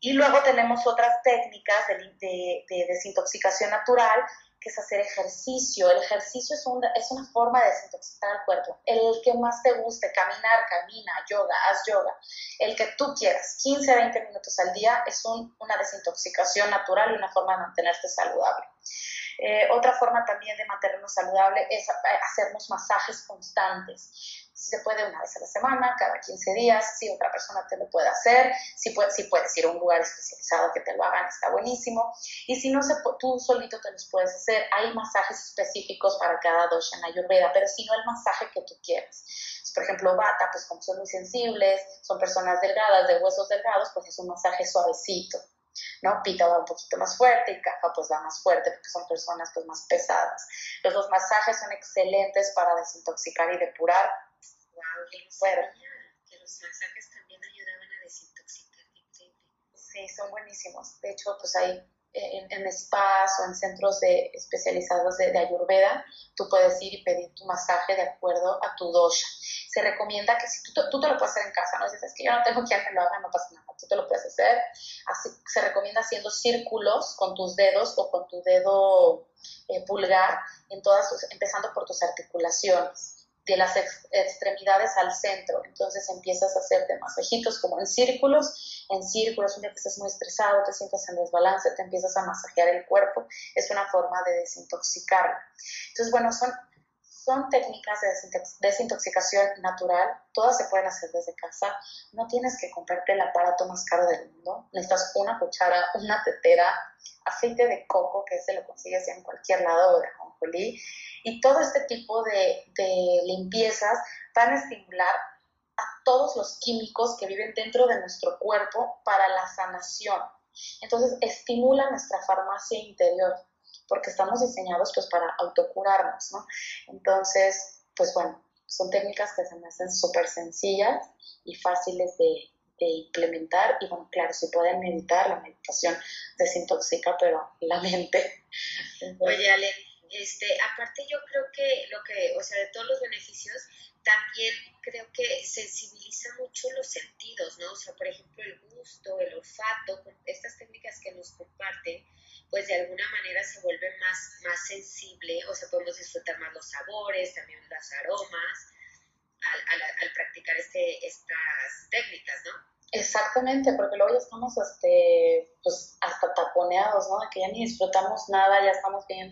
Y luego tenemos otras técnicas de, desintoxicación natural, que es hacer ejercicio. El ejercicio es, es una forma de desintoxicar el cuerpo. El que más te guste, caminar, camina, yoga, haz yoga. El que tú quieras, 15 a 20 minutos al día, es una desintoxicación natural y una forma de mantenerte saludable. Eh, otra forma también de mantenernos saludable es hacernos masajes constantes si se puede una vez a la semana, cada 15 días, si otra persona te lo puede hacer, si, puedes, si puedes ir a un lugar especializado que te lo hagan, está buenísimo. Y si no, se, tú solito te los puedes hacer. Hay masajes específicos para cada dosha en Ayurveda, pero si no el masaje que tú quieras. Por ejemplo, bata, pues como son muy sensibles, son personas delgadas, de huesos delgados, pues es un masaje suavecito. ¿no? Pita va un poquito más fuerte y Caja pues va más fuerte porque son personas pues más pesadas. Los, los masajes son excelentes para desintoxicar y depurar wow, que los masajes también ayudaban a desintoxicar. Sí, son buenísimos. De hecho, pues hay en, en, spas o en centros de, especializados de, ayurveda, tú puedes ir y pedir tu masaje de acuerdo a tu dosha. Se recomienda que si tú, tú te lo puedes hacer en casa, no dices que yo no tengo quien me lo haga, no pasa nada, tú te lo puedes hacer. Así, se recomienda haciendo círculos con tus dedos o con tu dedo eh, pulgar, en todas empezando por tus articulaciones de las extremidades al centro. Entonces empiezas a hacerte masajitos como en círculos, en círculos, un día que estés muy estresado, te sientes en desbalance, te empiezas a masajear el cuerpo. Es una forma de desintoxicarlo. Entonces, bueno, son, son técnicas de desintoxicación natural, todas se pueden hacer desde casa. No tienes que comprarte el aparato más caro del mundo. Necesitas una cuchara, una tetera, aceite de coco, que se lo consigues en cualquier lado, o de ajonjolí, y todo este tipo de, limpiezas van a estimular a todos los químicos que viven dentro de nuestro cuerpo para la sanación. Entonces, estimula nuestra farmacia interior, porque estamos diseñados pues para autocurarnos, ¿no? Entonces, pues bueno, son técnicas que se me hacen súper sencillas y fáciles de, de implementar y bueno, claro, si pueden meditar, la meditación desintoxica, pero la mente. Oye, Ale, este, aparte yo creo que lo que, o sea, de todos los beneficios, también creo que sensibiliza mucho los sentidos, ¿no? O sea, por ejemplo, el gusto, el olfato, estas técnicas que nos comparten, pues de alguna manera se vuelve más, más sensible, o sea, podemos disfrutar más los sabores, también los aromas, al, al, practicar este, estas técnicas, ¿no? Exactamente, porque luego ya estamos este, pues, hasta taponeados, ¿no? Que ya ni disfrutamos nada, ya estamos bien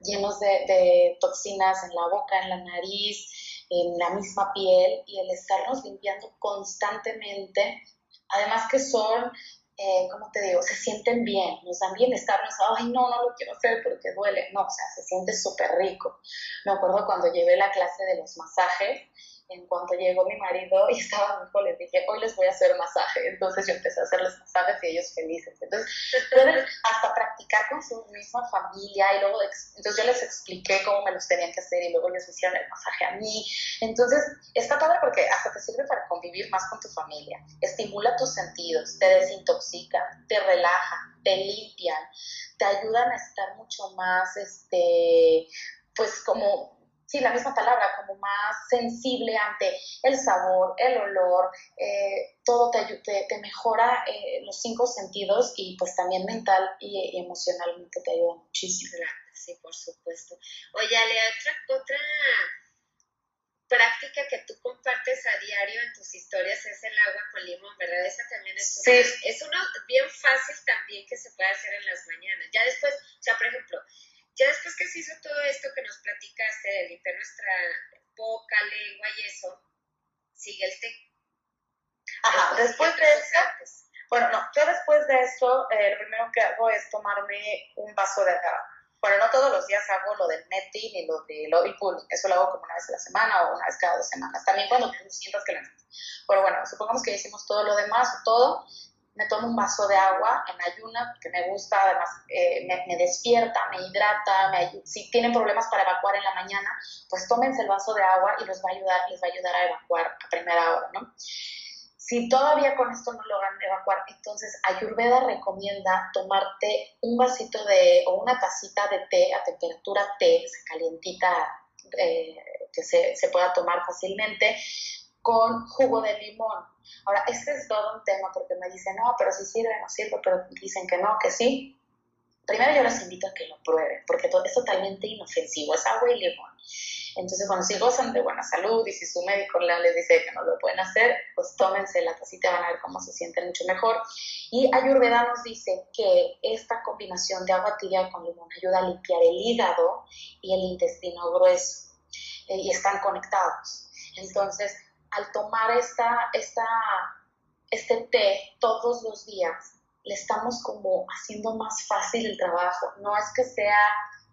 llenos de, toxinas en la boca, en la nariz, en la misma piel y el estarnos limpiando constantemente, además que son, eh, ¿cómo te digo? Se sienten bien, nos dan bienestar, no es, ay, no, no lo quiero hacer porque duele, no, o sea, se siente súper rico. Me acuerdo cuando llevé la clase de los masajes, en cuanto llegó mi marido y estaba mi hijo, les dije, hoy les voy a hacer masaje. Entonces yo empecé a hacerles masajes y ellos felices. Entonces pueden hasta practicar con su misma familia y luego, entonces yo les expliqué cómo me los tenían que hacer y luego me hicieron el masaje a mí. Entonces está padre porque hasta te sirve para convivir más con tu familia. Estimula tus sentidos, te desintoxica, te relaja, te limpian, te ayudan a estar mucho más, este, pues como sí, la misma palabra, como más sensible ante el sabor, el olor, eh, todo te, te, mejora eh, los cinco sentidos y pues también mental y, emocionalmente te ayuda muchísimo. sí, por supuesto. Oye, Ale, otra, otra práctica que tú compartes a diario en tus historias es el agua con limón, ¿verdad? Esa también es una, es uno bien fácil también que se puede hacer en las mañanas. Ya después, o sea, por ejemplo, ya después que se hizo todo esto que nos platicaste de limpiar nuestra boca, lengua y eso, sigue el té. Ajá, después, de eso, bueno, no, yo después de eso, eh, lo primero que hago es tomarme un vaso de agua. Bueno, no todos los días hago lo del netting ni lo del oil pool, eso lo hago como una vez a la semana o una vez cada dos semanas, también cuando sientas que lo necesitas. Pero bueno, supongamos que hicimos todo lo demás, todo, me tomo un vaso de agua en ayuna, que me gusta, además eh, me, despierta, me hidrata, me, si tienen problemas para evacuar en la mañana, pues tómense el vaso de agua y va a ayudar, les va a ayudar a evacuar a primera hora, ¿no? Si todavía con esto no logran evacuar, entonces Ayurveda recomienda tomarte un vasito de o una tacita de té a temperatura té, calientita, eh, que se, se pueda tomar fácilmente, con jugo de limón. Ahora, este es todo un tema porque me dicen, no, pero si sirve, no sirve, pero dicen que no, que sí. Primero yo les invito a que lo prueben, porque es totalmente inofensivo, es agua y limón. Entonces, bueno, si gozan de buena salud y si su médico les dice que no lo pueden hacer, pues tómense la tacita, van a ver cómo se sienten mucho mejor. Y Ayurveda nos dice que esta combinación de agua tibia con limón ayuda a limpiar el hígado y el intestino grueso eh, y están conectados. Entonces, al tomar esta, esta, este té todos los días, le estamos como haciendo más fácil el trabajo. No es que sea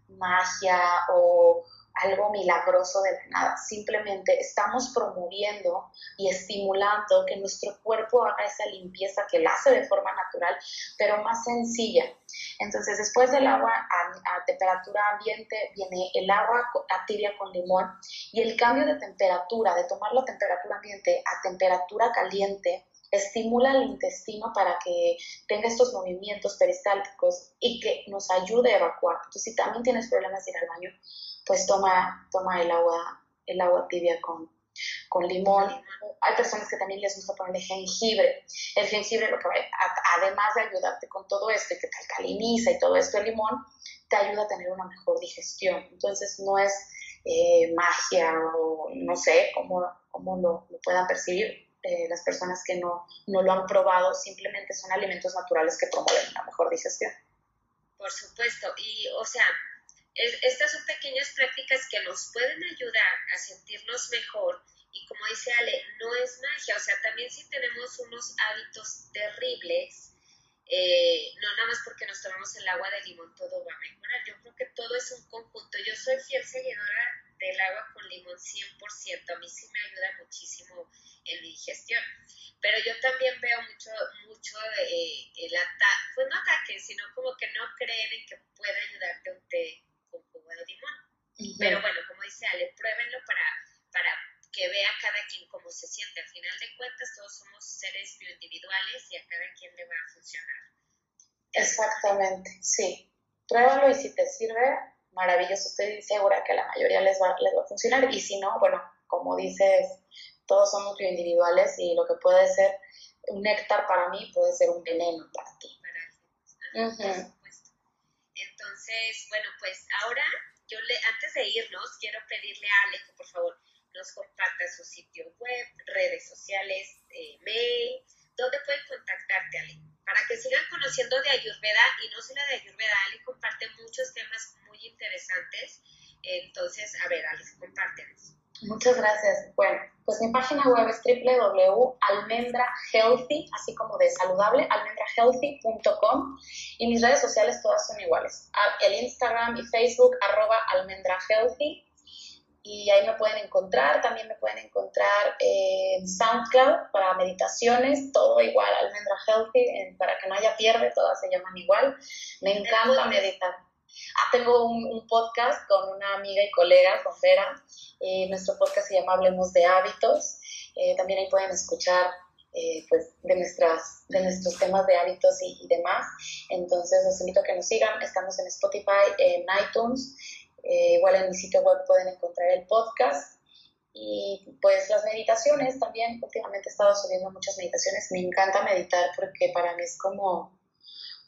magia o algo milagroso de la nada, simplemente estamos promoviendo y estimulando que nuestro cuerpo haga esa limpieza que la hace de forma natural, pero más sencilla. Entonces, después del agua a, temperatura ambiente viene el agua a tibia con limón y el cambio de temperatura, de tomar la temperatura ambiente a temperatura caliente, estimula el intestino para que tenga estos movimientos peristálticos y que nos ayude a evacuar. Entonces, si también tienes problemas de ir al baño, pues toma, toma el, agua, el agua tibia con, con limón. Hay personas que también les gusta ponerle jengibre. El jengibre, lo que va, además de ayudarte con todo esto y que te alcaliniza y todo esto, el limón te ayuda a tener una mejor digestión. Entonces, no es eh, magia o no sé cómo, cómo lo, lo puedan percibir eh, las personas que no, no lo han probado, simplemente son alimentos naturales que promueven una mejor digestión. Por supuesto, y o sea, estas son pequeñas prácticas que nos pueden ayudar a sentirnos mejor y como dice Ale, no es magia, o sea, también si tenemos unos hábitos terribles, eh, no nada más porque nos tomamos el agua de limón todo va a mejorar, yo creo que todo es un conjunto, yo soy fiel seguidora del agua con limón 100%, a mí sí me ayuda muchísimo en mi digestión. Pero yo también veo mucho, mucho eh, el ataque, pues no ataque, sino como que no creen en que pueda ayudarte un té con jugo de limón. Pero bueno, como dice Ale, pruébenlo para, para que vea cada quien cómo se siente. Al final de cuentas, todos somos seres bioindividuales y a cada quien le va a funcionar. Exactamente, sí. Pruébalo y si te sirve, maravilloso. Estoy segura que a la mayoría les va, les va a funcionar. Y si no, bueno, como dices, todos somos individuales y lo que puede ser un néctar para mí puede ser un veneno para ti. Entonces, bueno, pues ahora yo le, antes de irnos, quiero pedirle a Ale que por favor nos comparta su sitio web, redes sociales, eh, mail, ¿dónde pueden contactarte, Ale? Para que sigan conociendo de Ayurveda y no solo de Ayurveda, Ale comparte muchos temas muy interesantes. Entonces, a ver, Ale, compártenos. Muchas gracias. Bueno, pues mi página web es www.almendrahealthy, así como de saludable, almendrahealthy.com y mis redes sociales todas son iguales. El Instagram y Facebook, arroba almendrahealthy y ahí me pueden encontrar. También me pueden encontrar en SoundCloud para meditaciones, todo igual, Almendra Healthy, para que no haya pierde, todas se llaman igual. Me encanta meditar. Ah, tengo un, podcast con una amiga y colega, con Vera. Eh, nuestro podcast se llama Hablemos de Hábitos. Eh, también ahí pueden escuchar eh, pues, de, nuestras, de nuestros temas de hábitos y, demás. Entonces, los invito a que nos sigan. Estamos en Spotify, en iTunes. igual en mi sitio web pueden encontrar el podcast. Y pues las meditaciones también, últimamente he estado subiendo muchas meditaciones. Me encanta meditar porque para mí es como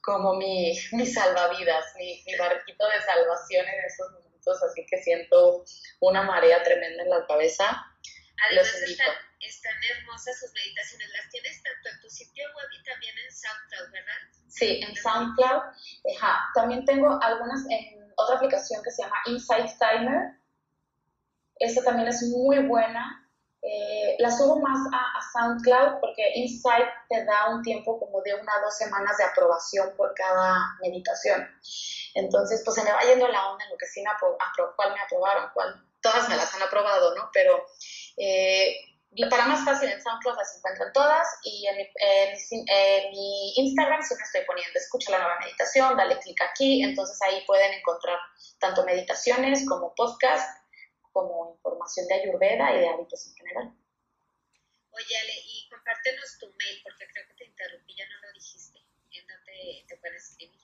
como mi, mi salvavidas, mi, mi, barquito de salvación en estos momentos, así que siento una marea tremenda en la cabeza. Además están, están, hermosas sus meditaciones, las tienes tanto en tu sitio web y también en SoundCloud, ¿verdad? Sí, en SoundCloud. Ajá. También tengo algunas en otra aplicación que se llama Insight Timer. Esta también es muy buena eh, la subo más a, SoundCloud porque Insight te da un tiempo como de una o dos semanas de aprobación por cada meditación. Entonces, pues se me va yendo la onda en lo que sí me, cuál me aprobaron, cuál, todas me las han aprobado, ¿no? Pero eh, para más fácil en SoundCloud las encuentran todas y en mi, Instagram siempre estoy poniendo escucha la nueva meditación, dale clic aquí, entonces ahí pueden encontrar tanto meditaciones como podcast como información de Ayurveda y de hábitos en general. Oye, Ale, y compártenos tu mail, porque creo que te interrumpí, ya no lo dijiste. ¿En dónde te pueden escribir?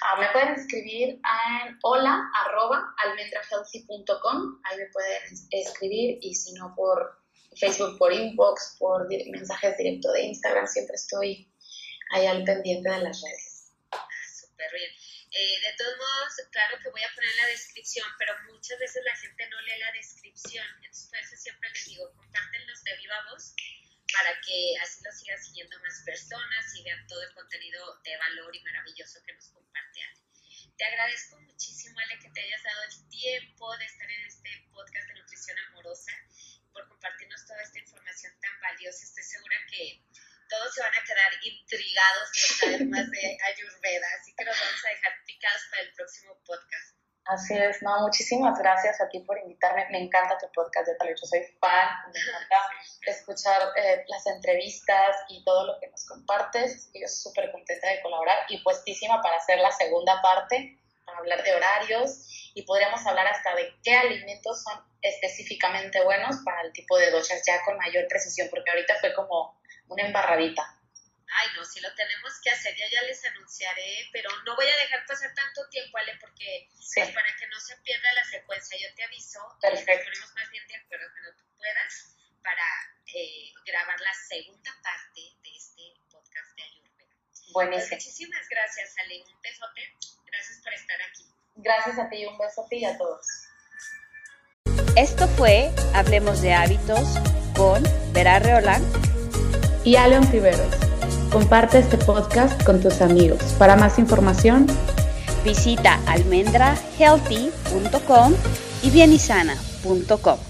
Ah, me pueden escribir en hola arroba almendrahealthy.com, ahí me pueden escribir y si no por Facebook, por inbox, por mensajes directos de Instagram, siempre estoy ahí al pendiente de las redes. Ah, súper bien. Eh, de todos modos, claro que voy a poner la descripción, pero muchas veces la gente no lee la descripción. Entonces, por eso siempre les digo, compártenlos de viva voz para que así lo sigan siguiendo más personas y vean todo el contenido de valor y maravilloso que nos comparte Ale. Te agradezco muchísimo, Ale, que te hayas dado el tiempo de estar en este podcast de nutrición amorosa, por compartirnos toda esta información tan valiosa. Estoy segura que todos se van a quedar intrigados por saber más de Ayurveda, así que nos vamos a dejar picados para el próximo podcast. Así es, no, muchísimas gracias a ti por invitarme. Me encanta tu podcast, de yo soy fan, me encanta escuchar eh, las entrevistas y todo lo que nos compartes. Yo súper contenta de colaborar y puestísima para hacer la segunda parte hablar de horarios y podríamos hablar hasta de qué alimentos son específicamente buenos para el tipo de doshas ya con mayor precisión, porque ahorita fue como una embarradita. Ay, no, si lo tenemos que hacer, ya ya les anunciaré, pero no voy a dejar pasar tanto tiempo, Ale, porque pues, para que no se pierda la secuencia, yo te aviso, Perfecto. ponemos más bien de acuerdo cuando tú puedas para eh, grabar la segunda parte de este podcast de Ayurveda. Pues, Buenísimo. muchísimas gracias, Ale, un besote, gracias por estar aquí. Gracias a ti, un beso a ti y a todos. Esto fue Hablemos de Hábitos con Vera Reolán Y Aleon Tiveros. Comparte este podcast con tus amigos. Para más información, Visita almendrahealthy.com y bienisana.com.